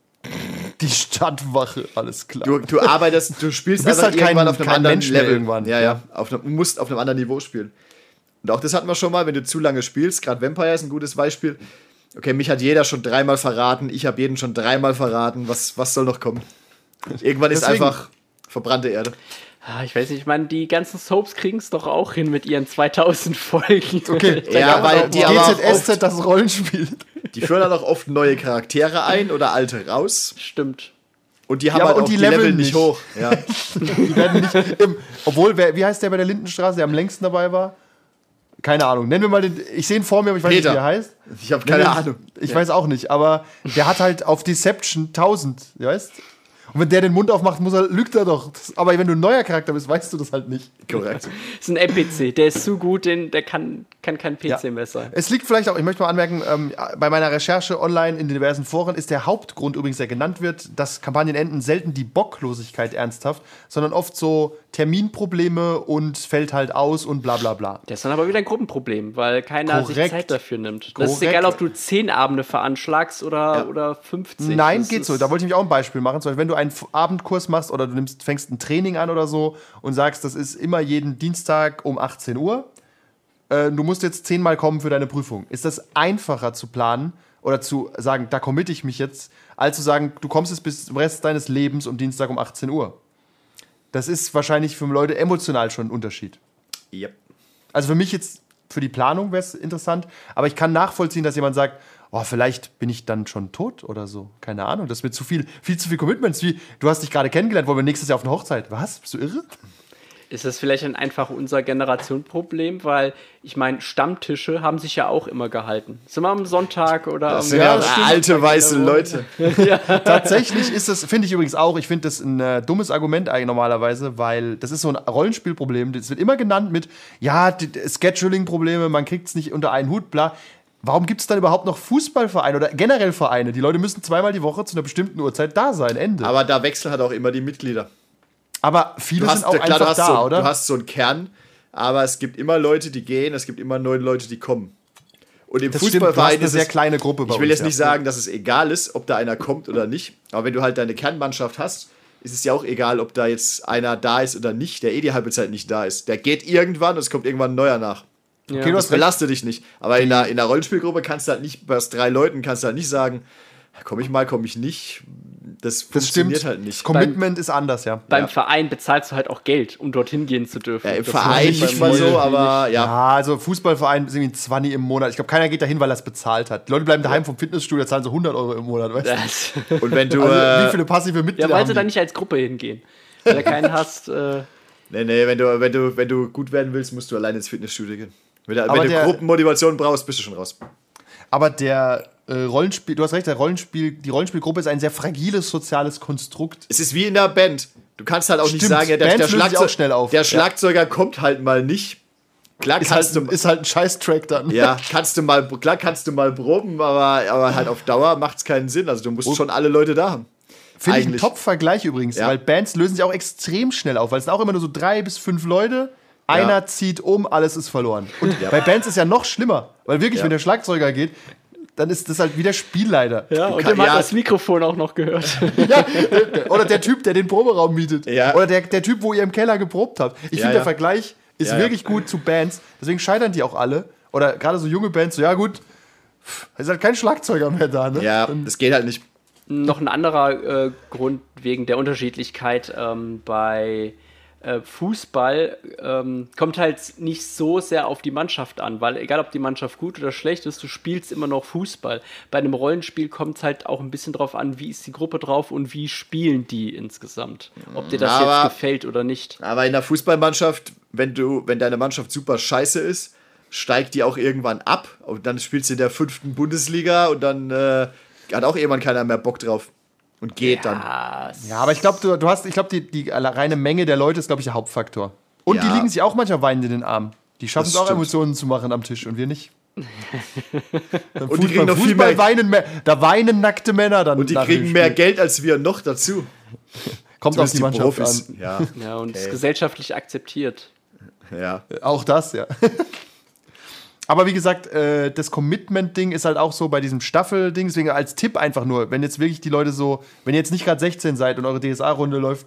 Die Stadtwache, alles klar. Du, du arbeitest, du spielst Du bist halt kein- irgendwann auf einem kein anderen Mensch Level. irgendwann. Ja, ja. Auf einem, du musst auf einem anderen Niveau spielen. Und auch das hatten wir schon mal, wenn du zu lange spielst, gerade Vampire ist ein gutes Beispiel. Okay, mich hat jeder schon dreimal verraten, ich habe jeden schon dreimal verraten. Was, was soll noch kommen? Irgendwann ist Deswegen- einfach verbrannte Erde. Ah, ich weiß nicht, ich meine, die ganzen Soaps kriegen es doch auch hin mit ihren 2000 Folgen. Okay. <laughs> Ja, weil die GZSZ, das Rollenspiel. Die führen dann auch oft neue Charaktere ein oder alte raus. Stimmt. Und die haben Ja, halt und auch die die, Level, nicht nicht. hoch. <laughs> Ja. Die werden nicht im, obwohl, wer, wie heißt der bei der Lindenstraße, der am längsten dabei war? Keine Ahnung. Nennen wir mal den. Ich sehe ihn vor mir, aber ich weiß Peter. nicht, wie er heißt. Ich habe keine Nennen Ahnung. Ich weiß auch nicht, aber der hat halt auf Deception 1000, weißt Und wenn der den Mund aufmacht, muss er, lügt er doch. Das, aber wenn du ein neuer Charakter bist, weißt du das halt nicht. Korrekt. <laughs> ist ein NPC, der ist zu gut, den, der kann, kann kein PC Ja. mehr sein. Es liegt vielleicht auch, ich möchte mal anmerken, ähm, bei meiner Recherche online in diversen Foren ist der Hauptgrund übrigens, der genannt wird, dass Kampagnen enden selten die Bocklosigkeit ernsthaft, sondern oft so Terminprobleme und fällt halt aus und bla bla bla. Das ist dann aber wieder ein Gruppenproblem, weil keiner sich Korrekt. Zeit dafür nimmt. Das ist Korrekt. egal, ob du 10 Abende veranschlagst oder, oder 50. Nein, Das geht ist- so. Da wollte ich mich auch ein Beispiel machen. Zum Beispiel, wenn du einen Abendkurs machst oder du nimmst, fängst ein Training an oder so und sagst, das ist immer jeden Dienstag um 18 Uhr. Äh, du musst jetzt zehnmal kommen für deine Prüfung. Ist das einfacher zu planen oder zu sagen, da committe ich mich jetzt, als zu sagen, du kommst jetzt bis zum Rest deines Lebens um Dienstag um 18 Uhr? Das ist wahrscheinlich für Leute emotional schon ein Unterschied. Yep. Also für mich jetzt, für die Planung wäre es interessant, aber ich kann nachvollziehen, dass jemand sagt, oh, vielleicht bin ich dann schon tot oder so. Keine Ahnung, das wird zu viel, viel zu viel Commitments. Wie, du hast dich gerade kennengelernt, wollen wir nächstes Jahr auf eine Hochzeit. Was? Bist du irre? Ist das vielleicht ein einfach unser Generationenproblem, weil ich meine, Stammtische haben sich ja auch immer gehalten. Sind wir am Sonntag oder Das am sind Ja, <laughs> ja, alte weiße Leute. Tatsächlich ist das, finde ich übrigens auch, ich finde das ein äh, dummes Argument eigentlich normalerweise, weil das ist so ein Rollenspielproblem. Das wird immer genannt mit, ja, Scheduling-Probleme, man kriegt es nicht unter einen Hut, bla. Warum gibt es dann überhaupt noch Fußballvereine oder generell Vereine? Die Leute müssen zweimal die Woche zu einer bestimmten Uhrzeit da sein, Ende. Aber, Aber da wechseln halt auch immer die Mitglieder. Viele Du hast, sind auch klar, einfach da, so, oder? du hast so einen Kern, aber es gibt immer Leute, die gehen, es gibt immer neue Leute, die kommen. Und im Das Fußballverein eine ist sehr es, kleine Gruppe bei Ich will jetzt nicht ja. sagen, dass es egal ist, ob da einer kommt oder nicht, aber wenn du halt deine Kernmannschaft hast, ist es ja auch egal, ob da jetzt einer da ist oder nicht, der eh die halbe Zeit nicht da ist. Der geht irgendwann und es kommt irgendwann ein neuer nach. Ja. Okay, du Das hast recht. belastet dich nicht. Aber in einer, in einer Rollenspielgruppe kannst du halt nicht, bei drei Leuten kannst du halt nicht sagen, komme ich mal, komme ich nicht. Das Das funktioniert stimmt. halt Das nicht. Commitment ist anders, ja. Beim Ja. Verein bezahlst du halt auch Geld, um dorthin gehen zu dürfen. Ja, Im Das Verein ist beim nicht mal so, aber ja. Ja, also Fußballverein sind wie ein 20 im Monat. Ich glaube, keiner geht dahin, weil er es bezahlt hat. Die Leute bleiben daheim vom Fitnessstudio, zahlen so 100 Euro im Monat, weißt du? Das, <laughs> Und wenn du. Also, äh, wie viele passive ja, Mitglieder weil haben sie da nicht als Gruppe hingehen. Wenn du keinen hast, äh, nee, nee, wenn du, wenn, du, wenn du gut werden willst, musst du alleine ins Fitnessstudio gehen. Wenn, wenn du der- Gruppenmotivation brauchst, bist du schon raus. Aber der äh, Rollenspiel, du hast recht, der Rollenspiel, die Rollenspielgruppe ist ein sehr fragiles soziales Konstrukt. Es ist wie in der Band. Du kannst halt auch nicht Stimmt, sagen, ja, der, der, Schlagzeug, auch schnell auf. der Ja. Schlagzeuger kommt halt mal nicht. Klar Ist kannst halt, du. ist halt ein Scheiß-Track dann. ja, <laughs> kannst du mal, klar kannst du mal proben, aber, aber halt auf Dauer macht es keinen Sinn. Also du musst schon alle Leute da haben. Finde ich einen. Top-Vergleich übrigens, Ja. weil Bands lösen sich auch extrem schnell auf, weil es sind auch immer nur so drei bis fünf Leute. Einer Ja. zieht um, alles ist verloren. Und bei Bands ist ja noch schlimmer, weil wirklich, Ja. wenn der Schlagzeuger geht, dann ist das halt wieder Spielleiter. Ja, und kann- dem hat ja. das Mikrofon auch noch gehört. <laughs> Ja, der- oder der Typ, der den Proberaum mietet. Ja. Oder der, der Typ, wo ihr im Keller geprobt habt. Ich Ja, finde, ja. der Vergleich ist Ja, ja. wirklich gut zu Bands. Deswegen scheitern die auch alle. Oder gerade so junge Bands, so, ja gut, es ist halt kein Schlagzeuger mehr da, ne? Ja, das geht halt nicht. noch ein anderer äh, Grund wegen der Unterschiedlichkeit ähm, bei äh, Fußball ähm, kommt halt nicht so sehr auf die Mannschaft an, weil egal ob die Mannschaft gut oder schlecht ist, du spielst immer noch Fußball. Bei einem Rollenspiel kommt es halt auch ein bisschen drauf an, wie ist die Gruppe drauf und wie spielen die insgesamt. Ob dir das Aber- jetzt gefällt oder nicht. Aber in der Fußballmannschaft, wenn du, wenn deine Mannschaft super scheiße ist, steigt die auch irgendwann ab und dann spielst du in der fünften Bundesliga und dann äh, hat auch irgendwann keiner mehr Bock drauf und geht dann. Ah, s- Ja, aber ich glaube, du, du hast, ich glaube, die, die reine Menge der Leute ist, glaube ich, der Hauptfaktor. Und die Ja. liegen sich auch manchmal weinend in den Armen. Die schaffen es auch, stimmt. Emotionen zu machen am Tisch und wir nicht. <laughs> Dann Und die kriegen noch viel Fußball mehr- weinen mehr, da weinen nackte Männer dann. Und die nach kriegen dem mehr. Geld als wir noch dazu. <laughs> Kommt auf die Zumindest Mannschaft an. Ja, ja, und Okay. ist gesellschaftlich akzeptiert. ja. Auch das, ja. <laughs> Aber wie gesagt, äh, das Commitment-Ding ist halt auch so bei diesem Staffel-Ding. Deswegen als Tipp einfach nur, wenn jetzt wirklich die Leute so, wenn ihr jetzt nicht gerade 16 seid und eure DSA-Runde läuft,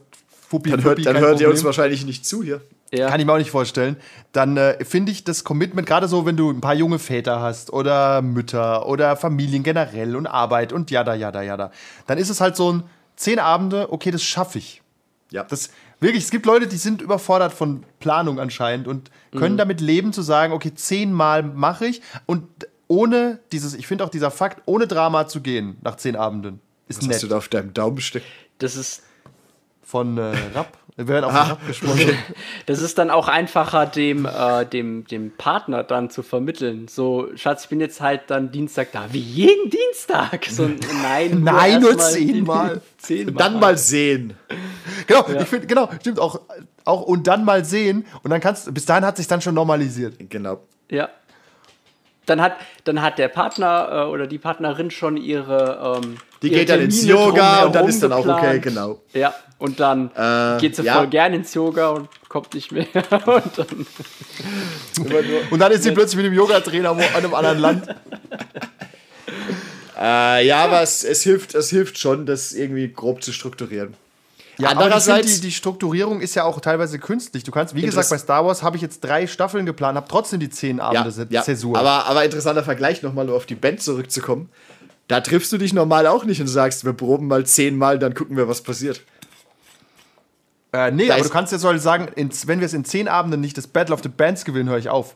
fuppi, Dann fuppi, hört, dann kein hört ihr uns wahrscheinlich nicht zu hier. Ja. Kann ich mir auch nicht vorstellen. Dann äh, finde ich das Commitment, gerade so, wenn du ein paar junge Väter hast oder Mütter oder Familien generell und Arbeit und jada, jada, jada, dann ist es halt so ein zehn Abende, okay, das schaffe ich. Ja. Das wirklich, es gibt Leute, die sind überfordert von Planung anscheinend und können damit leben zu sagen, okay, zehnmal mache ich und ohne dieses, ich finde auch dieser Fakt, ohne Drama zu gehen nach zehn Abenden, ist Was hast du nett. da auf deinem Daumen stecken? Das ist Von äh, Rapp. Wir werden Rapp gesprochen. Das ist dann auch einfacher, dem, äh, dem, dem Partner dann zu vermitteln. So, Schatz, ich bin jetzt halt dann Dienstag da. Wie jeden Dienstag? So, <laughs> nein, Nein, nur zehnmal. <laughs> Zehnmal. Dann mal sehen. Genau, ich finde, genau, stimmt auch, auch und dann mal sehen und dann kannst bis dahin hat sich dann schon normalisiert. Genau. Ja. Dann hat, dann hat der Partner äh, oder die Partnerin schon ihre. Ähm, Die geht dann ins Yoga und dann ist dann auch okay, genau. Ja, und dann Äh, geht sie ja. voll gern ins Yoga und kommt nicht mehr. <laughs> und dann, Und dann ist sie plötzlich mit dem Yoga-Trainer wo- an einem anderen Land. <laughs> Äh, ja, aber es, es, hilft, es hilft schon, das irgendwie grob zu strukturieren. Ja, Andererseits- die, die Strukturierung ist ja auch teilweise künstlich. Du kannst, wie gesagt, bei Star Wars habe ich jetzt drei Staffeln geplant, habe trotzdem die zehn Ja, Abende ja. Zäsur. Aber, aber interessanter Vergleich, nochmal auf die Band zurückzukommen. Da triffst du dich normal auch nicht und sagst, wir proben mal zehnmal, dann gucken wir, was passiert. äh, nee, da aber du kannst jetzt soll sagen, in, wenn wir es in zehn Abenden nicht das Battle of the Bands gewinnen, höre ich auf.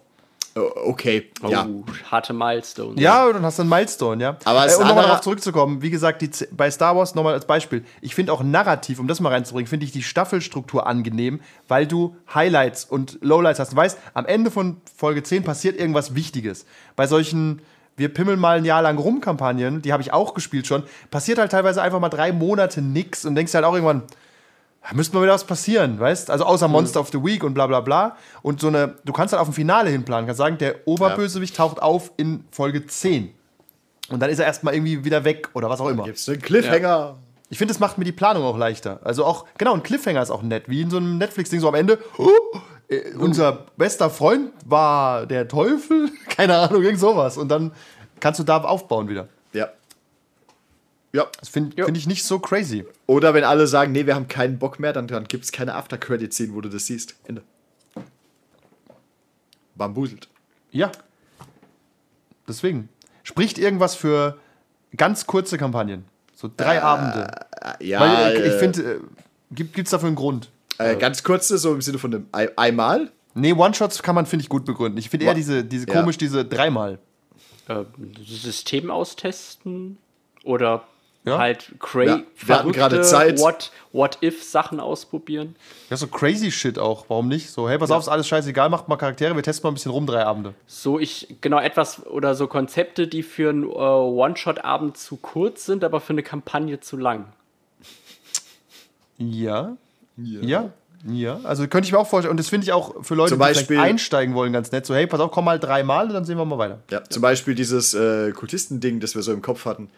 Oh, Okay, ja. oh, harte Milestones. Ja, dann hast du einen Milestone, ja. Aber äh, um nochmal darauf zurückzukommen, wie gesagt, bei Star Wars nochmal als Beispiel, ich finde auch narrativ, um das mal reinzubringen, finde ich die Staffelstruktur angenehm, weil du Highlights und Lowlights hast. Du weißt, am Ende von Folge 10 passiert irgendwas Wichtiges. Bei solchen wir pimmeln mal ein Jahr lang rum Kampagnen, die habe ich auch gespielt schon, passiert halt teilweise einfach mal drei Monate nix und denkst halt auch irgendwann, da müsste mal wieder was passieren, weißt? Also außer Monster of the Week und bla bla bla. Und so eine, du kannst halt auf ein Finale hinplanen, kannst sagen, der Oberbösewicht taucht auf in Folge 10. Und dann ist er erstmal irgendwie wieder weg oder was auch immer. Gibt's einen Cliffhanger? Ich finde, das macht mir die Planung auch leichter. Also auch, genau, ein Cliffhanger ist auch nett, wie in so einem Netflix-Ding, so am Ende, oh, äh, unser bester Freund war der Teufel, <laughs> keine Ahnung, irgend sowas. Und dann kannst du da aufbauen wieder. Ja. Ja. Das finde Ja. find ich nicht so crazy. Oder wenn alle sagen, nee, wir haben keinen Bock mehr, dann, dann gibt es keine After-Credit-Scene, wo du das siehst. Ende. Bambuselt. Ja. Deswegen. Spricht irgendwas für ganz kurze Kampagnen. So drei Abende. Äh, Ja, Weil äh, ich äh, finde, äh, gibt es dafür einen Grund? Äh, ganz kurze, so im Sinne von einem Ei- einmal. Nee, One-Shots kann man, finde ich, gut begründen. Ich finde eher diese, diese Ja. komisch, diese dreimal. Äh, System austesten oder Ja. halt cra Ja, wir hatten gerade Zeit. What, what if Sachen ausprobieren. Ja, so crazy Shit auch. Warum nicht? So, hey, pass auf, ist alles scheißegal, macht mal Charaktere, wir testen mal ein bisschen rum, drei Abende. So ich genau etwas oder so Konzepte, die für einen äh, One-Shot-Abend zu kurz sind, aber für eine Kampagne zu lang. Ja. Ja. Ja. Also könnte ich mir auch vorstellen. Und das finde ich auch für Leute, Zum die vielleicht Beispiel- einsteigen wollen, ganz nett. So, hey, pass auf, komm mal dreimal und dann sehen wir mal weiter. Ja, zum Beispiel dieses äh, Kultisten-Ding, das wir so im Kopf hatten.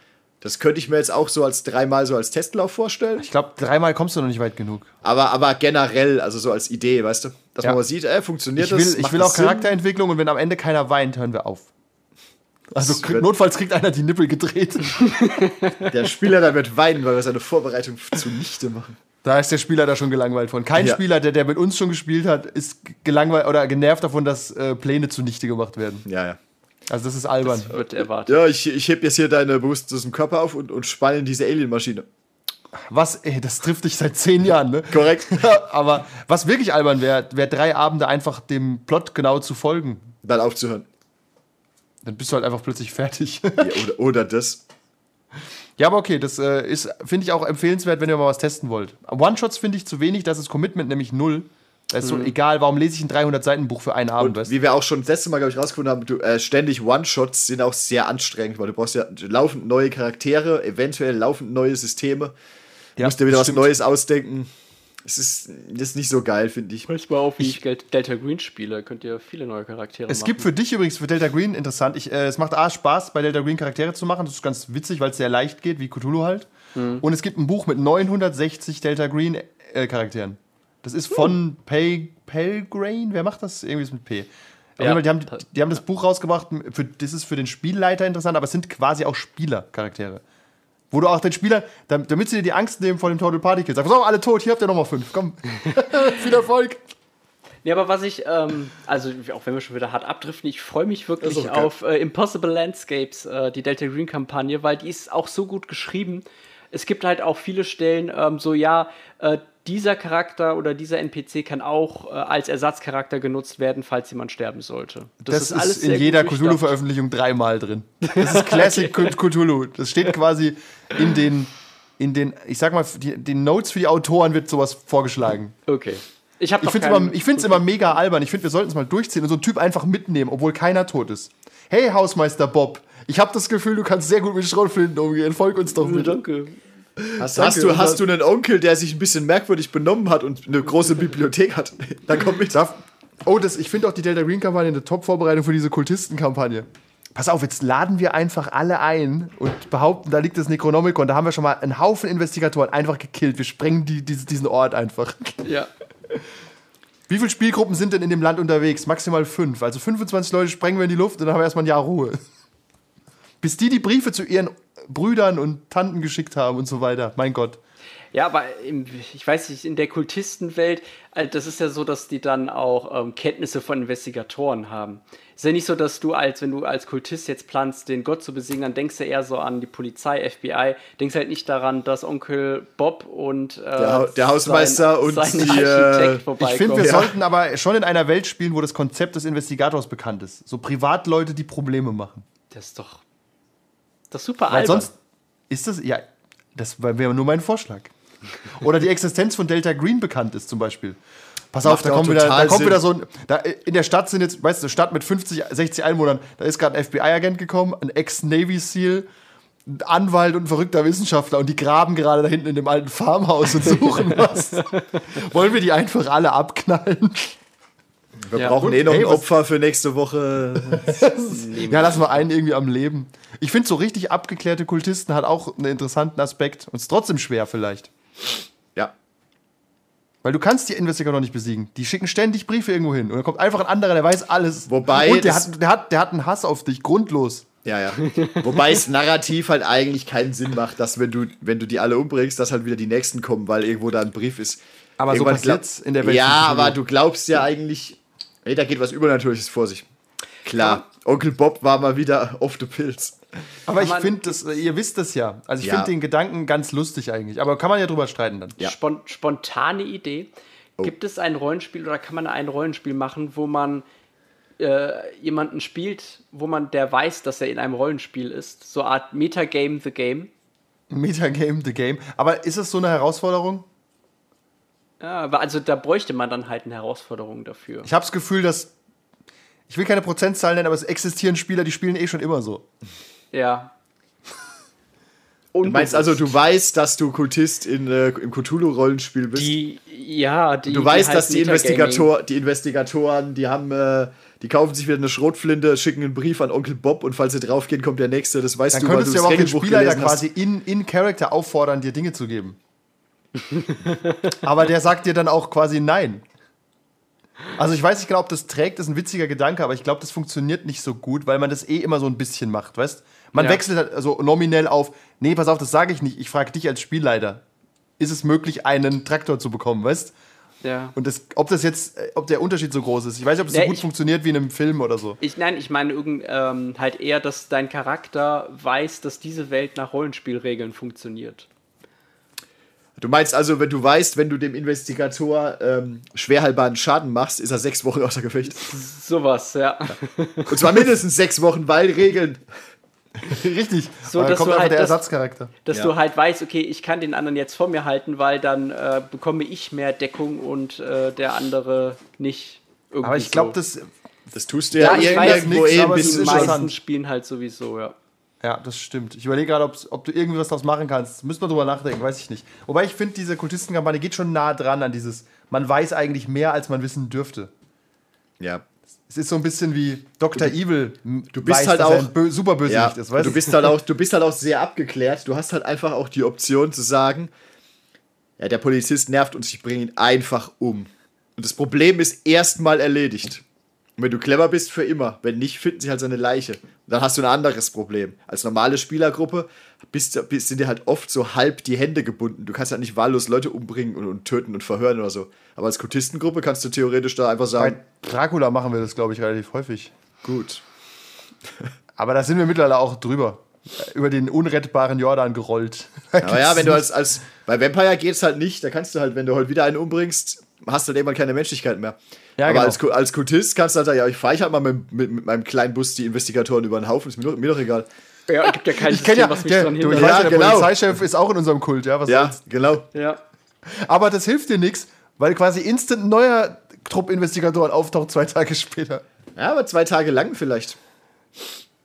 Das könnte ich mir jetzt auch so als dreimal so als Testlauf vorstellen. Ich glaube, dreimal kommst du noch nicht weit genug. Aber, aber generell, also so als Idee, weißt du? Dass Ja. man mal sieht, äh, funktioniert Ich will, das? ich will das auch Sinn? Charakterentwicklung und wenn am Ende keiner weint, hören wir auf. Also krieg, notfalls kriegt einer die Nippel gedreht. <laughs> Der Spieler da wird weinen, weil wir seine Vorbereitung zunichte machen. Da ist der Spieler da schon gelangweilt von. Kein Ja. Spieler, der, der mit uns schon gespielt hat, ist gelangweilt oder genervt davon, dass äh, Pläne zunichte gemacht werden. Ja, ja. Also das ist albern. Wird erwartet. Ja, ich, ich heb jetzt hier deine Brust aus dem Körper auf und, und spanne in diese Alien-Maschine. Was, ey, das trifft dich seit zehn Jahren, ne? Korrekt. <laughs> Aber was wirklich albern wäre, wäre drei Abende einfach dem Plot genau zu folgen. Dann aufzuhören. Dann bist du halt einfach plötzlich fertig. Ja, oder, oder das. ja, aber okay, das äh, ist, finde ich auch empfehlenswert, wenn ihr mal was testen wollt. One-Shots finde ich zu wenig, das ist Commitment nämlich null. Da ist so egal, warum lese ich ein 300-Seiten-Buch für einen Abend, Und weißt wie wir auch schon das letzte Mal, glaube ich, rausgefunden haben, du, äh, ständig One-Shots sind auch sehr anstrengend, weil du brauchst ja laufend neue Charaktere, eventuell laufend neue Systeme. Du Ja, musst dir wieder was stimmt. Neues ausdenken. Es ist, das ist nicht so geil, finde ich. Pass mal auf, wie ich Delta Green spiele. Könnt ihr viele neue Charaktere Es machen. gibt für dich übrigens, für Delta Green, interessant, ich, äh, es macht A, Spaß, bei Delta Green Charaktere zu machen. Das ist ganz witzig, weil es sehr leicht geht, wie Cthulhu halt. Und es gibt ein Buch mit 960 Delta Green äh, Charakteren. Das ist von Pay, Pelgrain, wer macht das? Irgendwie ist mit P. Ja. die, haben, die haben das Buch rausgebracht, für, das ist für den Spielleiter interessant, aber es sind quasi auch Spielercharaktere. Wo du auch den Spieler, damit, damit sie dir die Angst nehmen vor dem Total Party Kill. Sag, so, alle tot, hier habt ihr nochmal fünf. Komm. <laughs> Viel Erfolg. Nee, aber was ich, ähm, also auch wenn wir schon wieder hart abdriften, ich freue mich wirklich okay. auf äh, Impossible Landscapes, äh, die Delta Green Kampagne, weil die ist auch so gut geschrieben. Es gibt halt auch viele Stellen, ähm, so ja, äh, dieser Charakter oder dieser NPC kann auch äh, als Ersatzcharakter genutzt werden, falls jemand sterben sollte. Das, ist, in sehr jeder gut durchdacht. Cthulhu-Veröffentlichung dreimal drin. <laughs> Das ist Classic Cthulhu. Das steht quasi in den, in den, ich sag mal, die, den Notes für die Autoren wird sowas vorgeschlagen. Okay. Ich habe Ich finde es immer, ich find's immer mega albern. Ich finde, wir sollten es mal durchziehen und so einen Typ einfach mitnehmen, obwohl keiner tot ist. Hey, Hausmeister Bob, ich habe das Gefühl, du kannst sehr gut mit Schrotflinten umgehen. Folg uns doch bitte. Danke. Hast, hast, du, hast du einen Onkel, der sich ein bisschen merkwürdig benommen hat und eine große Bibliothek hat? Dann komm mit. Darf, oh, das, ich finde auch die Delta Green-Kampagne eine Top-Vorbereitung für diese Kultistenkampagne. Pass auf, jetzt laden wir einfach alle ein und behaupten, da liegt das Necronomicon. Da haben wir schon mal einen Haufen Investigatoren einfach gekillt. Wir sprengen die, diesen- diesen Ort einfach. Ja. <laughs> Wie viele Spielgruppen sind denn in dem Land unterwegs? Maximal fünf. Also 25 Leute sprengen wir in die Luft und dann haben wir erstmal ein Jahr Ruhe. Bis die die Briefe zu ihren Brüdern und Tanten geschickt haben und so weiter. Mein Gott. Ja, aber im, ich weiß nicht, in der Kultistenwelt, äh, das ist ja so, dass die dann auch ähm, Kenntnisse von Investigatoren haben. Ist ja nicht so, dass du als, wenn du als Kultist jetzt planst, den Gott zu besiegen, dann denkst du eher so an die Polizei, FBI, denkst halt nicht daran, dass Onkel Bob und äh, Der der Hausmeister und sein die, äh, Architekt Ich vorbeikommen. finde, wir Ja. sollten aber schon in einer Welt spielen, wo das Konzept des Investigators bekannt ist. So Privatleute, die Probleme machen. das ist doch das ist super Weil albern. sonst ist das, ja, das wäre nur mein Vorschlag. Oder die Existenz von Delta Green bekannt ist zum Beispiel. Pass auf, Macht da auch kommt, wieder, da kommt wieder so ein. Da, in der Stadt sind jetzt, weißt du, eine Stadt mit 50, 60 Einwohnern, da ist gerade ein FBI-Agent gekommen, ein Ex-Navy SEAL, ein Anwalt und ein verrückter Wissenschaftler und die graben gerade da hinten in dem alten Farmhaus und suchen <laughs> was. Wollen wir die einfach alle abknallen? Wir Ja. brauchen Und, eh noch hey, ein Opfer für nächste Woche. <laughs> <laughs> Ja, lassen wir einen irgendwie am Leben. Ich finde, so richtig abgeklärte Kultisten hat auch einen interessanten Aspekt und ist trotzdem schwer vielleicht. Ja. Weil du kannst die Investigator nicht besiegen. Die schicken ständig Briefe irgendwo hin. Und dann kommt einfach ein anderer, der weiß alles. Wobei Und der hat, der, hat, der hat einen Hass auf dich, grundlos. Ja, ja. Wobei es narrativ halt eigentlich keinen Sinn macht, dass wenn du, wenn du die alle umbringst, dass halt wieder die nächsten kommen, weil irgendwo da ein Brief ist. Aber so Irgendwann passiert's in der Welt Ja, aber du glaubst ja eigentlich, ey, da geht was Übernatürliches vor sich. Klar, Onkel Bob war mal wieder off the pills. Aber ich finde, das, äh, ihr wisst das ja. Also ich Ja. finde den Gedanken ganz lustig eigentlich. Aber kann man ja drüber streiten dann. Ja. Spon spontane Idee. Oh. Gibt es ein Rollenspiel oder kann man ein Rollenspiel machen, wo man äh, jemanden spielt, wo man der weiß, dass er in einem Rollenspiel ist? So eine Art Metagame the Game. Metagame, the game. Aber ist es so eine Herausforderung? Ja, aber also da bräuchte man dann halt eine Herausforderung dafür. Ich habe das Gefühl, dass. Ich will keine Prozentzahl nennen, aber es existieren Spieler, die spielen eh schon immer so. Ja. Du meinst also, du weißt, dass du Kultist in, äh, im Cthulhu-Rollenspiel bist? die, ja, die. du die weißt, dass die, Investigator, die Investigatoren, die haben, äh, die kaufen sich wieder eine Schrotflinte, schicken einen Brief an Onkel Bob und falls sie draufgehen, kommt der nächste. Das weißt Dann du, weil könntest du du aber das auch den Spieler ja quasi in, in Character auffordern, dir Dinge zu geben. <laughs> aber der sagt dir dann auch quasi nein. Also ich weiß nicht genau, ob das trägt, das ist ein witziger Gedanke, aber ich glaube, das funktioniert nicht so gut, weil man das eh immer so ein bisschen macht, weißt? Man Ja. wechselt halt also nominell auf, nee, pass auf, das sage ich nicht, ich frage dich als Spielleiter. Ist es möglich, einen Traktor zu bekommen, weißt? Ja. Und das, ob das jetzt, äh, ob der Unterschied so groß ist. Ich weiß nicht, ob es Ja, so gut ich- funktioniert wie in einem Film oder so. Ich, nein, ich meine irgend, ähm, halt eher, dass dein Charakter weiß, dass diese Welt nach Rollenspielregeln funktioniert. Du meinst also, wenn du weißt, wenn du dem Investigator ähm, schwerhaltbaren Schaden machst, ist er sechs Wochen außer Gefecht. Sowas, ja. Und zwar mindestens sechs Wochen, weil Regeln. <laughs> Richtig. So, Aber da dass kommt du einfach halt der Ersatzcharakter. Dass Ja. du halt weißt, okay, ich kann den anderen jetzt vor mir halten, weil dann äh, bekomme ich mehr Deckung und äh, der andere nicht. Irgendwie Aber ich glaube, so. das, Das tust du Ja, ja, ich weiß irgendwo eh ein die bisschen interessant. meisten spielen halt sowieso, ja. Ja, das stimmt. Ich überlege gerade, ob du irgendwie was daraus machen kannst. Müssen wir drüber nachdenken, weiß ich nicht. Wobei ich finde, diese Kultistenkampagne geht schon nah dran an dieses, man weiß eigentlich mehr, als man wissen dürfte. Ja. Es ist so ein bisschen wie Dr. Evil. du bist weiß, halt auch- Bö Superbösewicht Ja, ist, weißt du bist halt auch, du bist halt auch sehr abgeklärt. Du hast halt einfach auch die Option zu sagen, ja, der Polizist nervt uns, ich bringe ihn einfach um. Und das Problem ist erstmal erledigt. Und wenn du clever bist, für immer. Wenn nicht, finden sie halt seine Leiche. Und dann hast du ein anderes Problem. Als normale Spielergruppe bist, bist, sind dir halt oft so halb die Hände gebunden. Du kannst halt nicht wahllos Leute umbringen und, und töten und verhören oder so. Aber als Kultistengruppe kannst du theoretisch da einfach sagen, Bei Dracula machen wir das, glaube ich, relativ häufig. gut. <laughs> Aber da sind wir mittlerweile auch drüber. Über den unrettbaren Jordan gerollt. <laughs> Aber ja, wenn du als, als bei Vampire geht's halt nicht, da kannst du halt, wenn du heute wieder einen umbringst, hast du halt irgendwann keine Menschlichkeit mehr. Ja, Aber genau. als, als Kultist kannst du halt sagen, ja, ich fahre ich halt mal mit, mit, mit meinem kleinen Bus die Investigatoren über den Haufen, ist mir doch, mir doch egal. Ja, gibt ja kein Ich kenne ja, was mich der, dran du, hindert. weiß Ja, ja, der genau. Polizeichef ist auch in unserem Kult, ja. Was Ja, soll's? genau. Ja. Aber das hilft dir nichts, weil quasi instant ein neuer Trupp Investigatoren auftaucht zwei Tage später. Ja, aber zwei Tage lang vielleicht.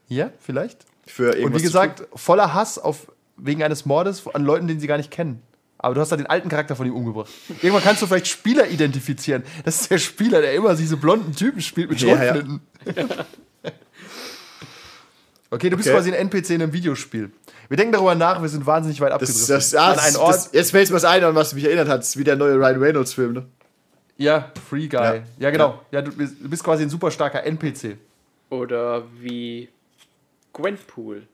Ja, vielleicht. Für Und wie gesagt, voller Hass auf, wegen eines Mordes an Leuten, den sie gar nicht kennen. Aber du hast da den alten Charakter von ihm umgebracht. Irgendwann kannst du vielleicht Spieler identifizieren. Das ist der Spieler, der immer diese blonden Typen spielt mit Ja, ja. Schrotflinten. <laughs> Okay, du bist Okay. quasi ein NPC in einem Videospiel. Wir denken darüber nach, wir sind wahnsinnig weit Das, abgedriftet. das, an das, einen Ort. das, jetzt fällt mir was ein, an was mich erinnert hat. Das ist wie der neue Ryan Reynolds-Film, ne? ja, Free Guy. Ja, Ja. genau. Ja, du, bist, du bist quasi ein super starker NPC. Oder wie Gwenpool.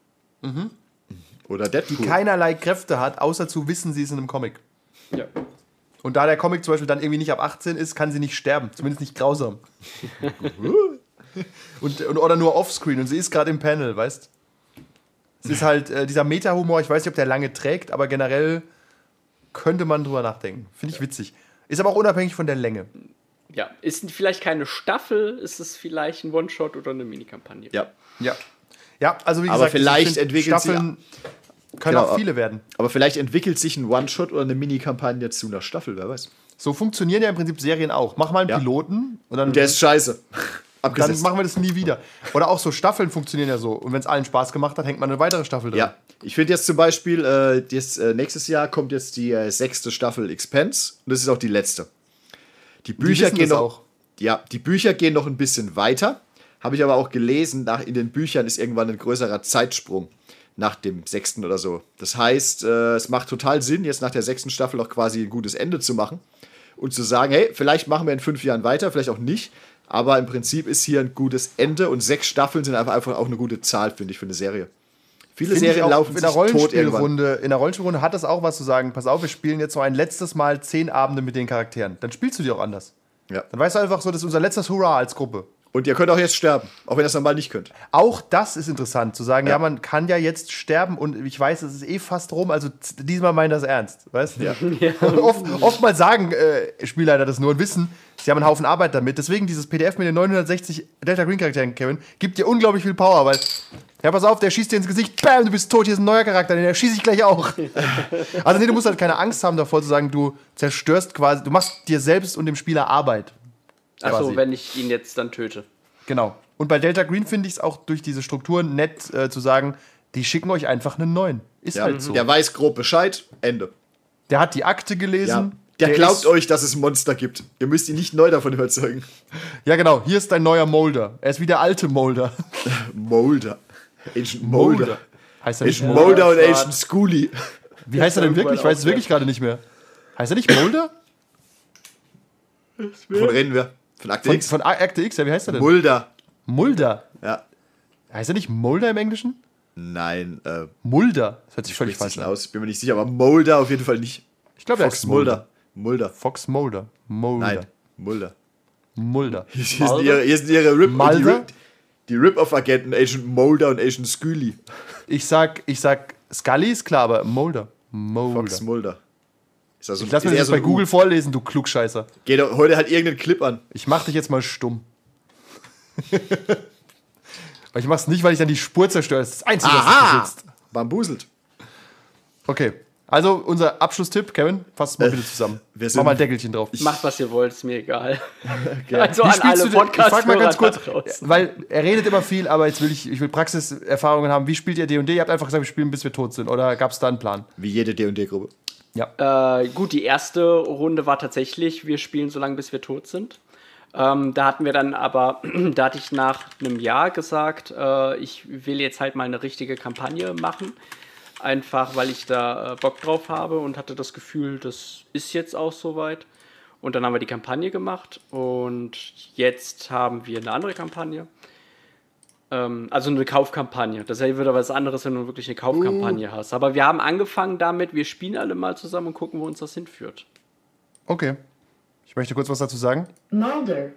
Oder Deadpool. Keinerlei Kräfte hat, außer zu wissen, sie ist in einem Comic. Ja. Und da der Comic zum Beispiel dann irgendwie nicht ab 18 ist, kann sie nicht sterben. Zumindest nicht grausam. <laughs> und, und, oder nur offscreen. Und sie ist gerade im Panel, weißt Es ist halt äh, dieser Meta-Humor, ich weiß nicht, ob der lange trägt, aber generell könnte man drüber nachdenken. Finde ich witzig. Ist aber auch unabhängig von der Länge. Ja. Ist vielleicht keine Staffel, ist es vielleicht ein One-Shot oder eine Minikampagne. Ja. Ja. Ja, also wie Aber gesagt, vielleicht ich find, entwickelt sie- Staffeln können Genau. auch viele werden. Aber vielleicht entwickelt sich ein One-Shot oder eine Mini-Kampagne zu einer Staffel, wer weiß. So funktionieren ja im Prinzip Serien auch. Mach mal einen Ja. Piloten und dann Und der ist scheiße. <laughs> Dann Abgesetzt. machen wir das nie wieder. Oder auch so Staffeln funktionieren ja so. Und wenn es allen Spaß gemacht hat, hängt man eine weitere Staffel drin. Ja, ich finde jetzt zum Beispiel, äh, jetzt, äh, nächstes Jahr kommt jetzt die äh, sechste Staffel Expense und das ist auch die letzte. Die Bücher wissen gehen noch, auch. ja, die Bücher gehen noch ein bisschen weiter. Habe ich aber auch gelesen, nach, in den Büchern ist irgendwann ein größerer Zeitsprung nach dem sechsten oder so. Das heißt, äh, es macht total Sinn, jetzt nach der sechsten Staffel auch quasi ein gutes Ende zu machen und zu sagen, hey, vielleicht machen wir in fünf Jahren weiter, vielleicht auch nicht. Aber im Prinzip ist hier ein gutes Ende und sechs Staffeln sind einfach, einfach auch eine gute Zahl, finde ich, für eine Serie. Viele Finde ich Serien auch laufen in der. Rollenspielrunde, in der Rollenspielrunde hat das auch was zu sagen. Pass auf, wir spielen jetzt so ein letztes Mal zehn Abende mit den Charakteren. Dann spielst du die auch anders. Ja. Dann weißt du einfach so, das ist unser letztes Hurra als Gruppe. Und ihr könnt auch jetzt sterben, auch wenn ihr es normal nicht könnt. Auch das ist interessant, zu sagen, ja. Ja. man kann ja jetzt sterben und ich weiß, es ist eh fast rum, also diesmal meint das ernst, weißt du? Ja. <laughs> Oft, oftmals sagen äh, Spielleiter das nur und wissen, sie haben einen Haufen Arbeit damit. Deswegen dieses PDF mit den 960 Delta Green Charakteren, Kevin, gibt dir unglaublich viel Power, weil, ja, pass auf, der schießt dir ins Gesicht, bam, du bist tot, hier ist ein neuer Charakter, den schieße ich gleich auch. <laughs> also, nee, du musst halt keine Angst haben davor zu sagen, du zerstörst quasi, du machst dir selbst und dem Spieler Arbeit. Achso, wenn ich ihn jetzt dann töte. Genau. Und bei Delta Green finde ich es auch durch diese Strukturen nett äh, zu sagen, die schicken euch einfach einen neuen. Ist Ja. halt so. Der weiß grob Bescheid, Ende. Der hat die Akte Ja. gelesen. Der, glaubt euch, dass es ein Monster gibt. Ihr müsst ihn nicht neu davon überzeugen. <laughs> Ja, genau. Hier ist dein neuer Molder. Er ist wie der alte Molder. <laughs> Molder. Agent Molder. Heißt er nicht Agent Molder? Und. Agent Schooly. Wie heißt er denn wirklich? Ich weiß es wirklich gerade nicht mehr. Heißt er nicht Molder? Wovon reden wir? Von Akte Von, X. von Akte X, ja, wie heißt er denn? Mulder. Mulder. Ja. Heißt er nicht Mulder im Englischen? Nein, äh, Mulder. Das hört sich völlig falsch an. aus. Bin mir nicht sicher, aber Mulder auf jeden Fall nicht. Ich glaube, er Fox heißt Mulder. Mulder. Fox Mulder. Mulder. Nein, Mulder. Mulder. <laughs> Hier sind ihre, hier sind ihre Rip, die, Mulder? Die Rip-Off-Agenten, Agent Mulder und Agent Scully. Ich sag, ich sag, Scully ist klar, aber Mulder. Mulder. Fox Mulder. Ist also, Ich lass mir das eher bei ein U. Google vorlesen, du Klugscheißer. Geht doch heute halt irgendeinen Clip an. Ich mach dich jetzt mal stumm. <laughs> weil ich mach's nicht, weil ich dann die Spur zerstöre. Das ist das Einzige, was Aha! du besitzt. Bambuselt. Okay. Also unser Abschlusstipp, Kevin, fass es mal bitte zusammen. wir Mach mal ein Deckelchen drauf. Macht, was ihr wollt, ist mir egal. <laughs> Also Wie an spielst alle du denn- ich frag mal ganz kurz, weil er redet immer viel, aber jetzt will ich, ich will Praxiserfahrungen haben. Wie spielt ihr D&D? Ihr habt einfach gesagt, wir spielen, bis wir tot sind. Oder gab es da einen Plan? Wie jede D&D-Gruppe. Ja. Äh, gut, die erste Runde war tatsächlich, wir spielen so lange, bis wir tot sind. Ähm, da hatten wir dann aber, <clears throat> da hatte ich nach einem Jahr gesagt, äh, ich will jetzt halt mal eine richtige Kampagne machen. Einfach, weil ich da äh, Bock drauf habe und hatte das Gefühl, das ist jetzt auch soweit. Und dann haben wir die Kampagne gemacht und jetzt haben wir eine andere Kampagne. Ähm, also eine Kaufkampagne. Das ist ja wieder was anderes, wenn du wirklich eine Kaufkampagne hast. Aber wir haben angefangen damit, wir spielen alle mal zusammen und gucken, wo uns das hinführt. Okay. Ich möchte kurz was dazu sagen. Mulder.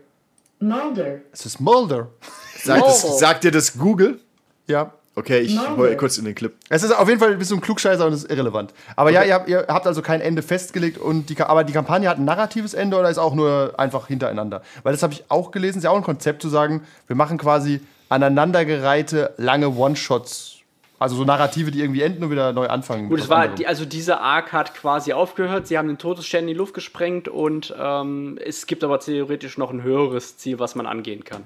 Mulder. Es ist Mulder. <laughs> Sagt, das, sagt dir das Google? Ja. Okay, ich Mulder. hol kurz in den Clip. Es ist auf jeden Fall ein bisschen ein Klugscheißer und es ist irrelevant. Aber ja, ihr habt, ihr habt also kein Ende festgelegt und die, aber die Kampagne hat ein narratives Ende oder ist auch nur einfach hintereinander? Weil das habe ich auch gelesen, ist ja auch ein Konzept zu sagen, wir machen quasi aneinandergereihte lange One-Shots. Also so Narrative, die irgendwie enden und wieder neu anfangen. Gut, es war, die, also diese Arc hat quasi aufgehört. Sie haben den Todesstern in die Luft gesprengt und ähm, es gibt aber theoretisch noch ein höheres Ziel, was man angehen kann.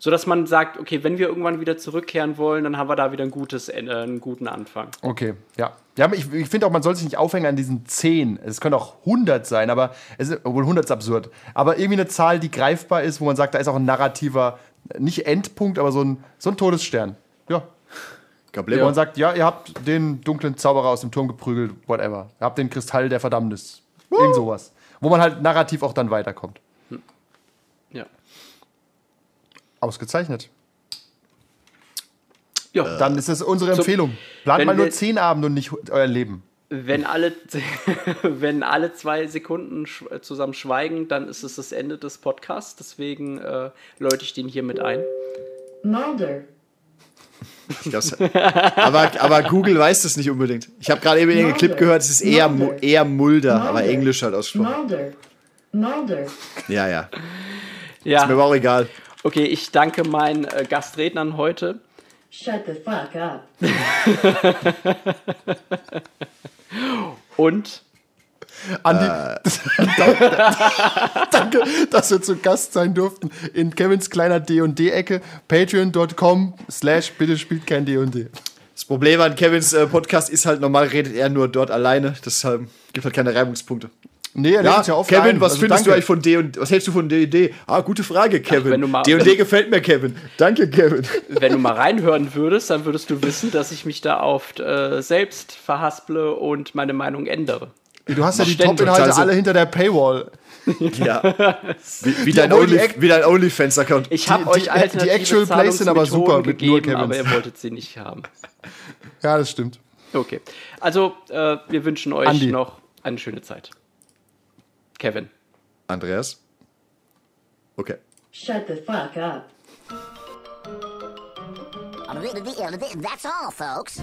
So dass man sagt, okay, wenn wir irgendwann wieder zurückkehren wollen, dann haben wir da wieder ein gutes, Ende, einen guten Anfang. Okay, ja. ja ich, ich finde auch, man soll sich nicht aufhängen an diesen 10. Es können auch 100 sein, aber es ist, obwohl 100 ist absurd. Aber irgendwie eine Zahl, die greifbar ist, wo man sagt, da ist auch ein narrativer, nicht Endpunkt, aber so ein, so ein Todesstern. Ja. Wo Gablema. man sagt, ja, ihr habt den dunklen Zauberer aus dem Turm geprügelt, whatever. Ihr habt den Kristall der Verdammnis. Irgend sowas. Wo man halt narrativ auch dann weiterkommt. Ja. Ausgezeichnet. Ja, Dann ist es unsere Empfehlung. Plant mal nur 10 Abende und nicht euer Leben. Wenn alle, <laughs> wenn alle zwei Sekunden sch zusammen schweigen, dann ist es das Ende des Podcasts. Deswegen äh, läute ich den hier mit ein. Mulder. Glaub's- aber, aber Google weiß das nicht unbedingt. Ich habe gerade eben irgendeinen Clip gehört, es ist eher, Mu- Mulder. eher Mulder, aber Mulder. Englisch halt ausgesprochen. Mulder. Mulder. Ja, ja. Mir Ja, war auch egal. okay, ich danke meinen äh, Gastrednern heute. Shut the fuck up. <laughs> Und Andi, Äh. <laughs> danke, dass wir zu Gast sein durften in Kevins kleiner D&D-Ecke. Patreon.com slash bitte spielt kein D&D. Das Problem an Kevins äh, Podcast ist halt, normal redet er nur dort alleine. Deshalb gibt halt keine Reibungspunkte. Nee, er Ja, ja oft Kevin, ein. was Also findest du danke. eigentlich von D und was hältst du von D&D? Ah, gute Frage, Kevin. du D&D gefällt mir, Kevin. Danke, Kevin. <laughs> wenn du mal reinhören würdest, dann würdest du wissen, dass ich mich da oft äh, selbst verhasple und meine Meinung ändere. Du hast ja die. Top-Inhalte Total so- alle hinter der Paywall. <laughs> Ja. Wie, wie dein, Only, wie dein OnlyFans-Account. Ich habe Die- euch die- alternative die Actual Plays sind aber super mit nur gegeben, aber ihr wolltet sie nicht haben. Ja, das stimmt. Okay, also äh, wir wünschen euch Andi. noch eine schöne Zeit. Kevin. Andreas? Okay. Shut the fuck up. That's all, folks.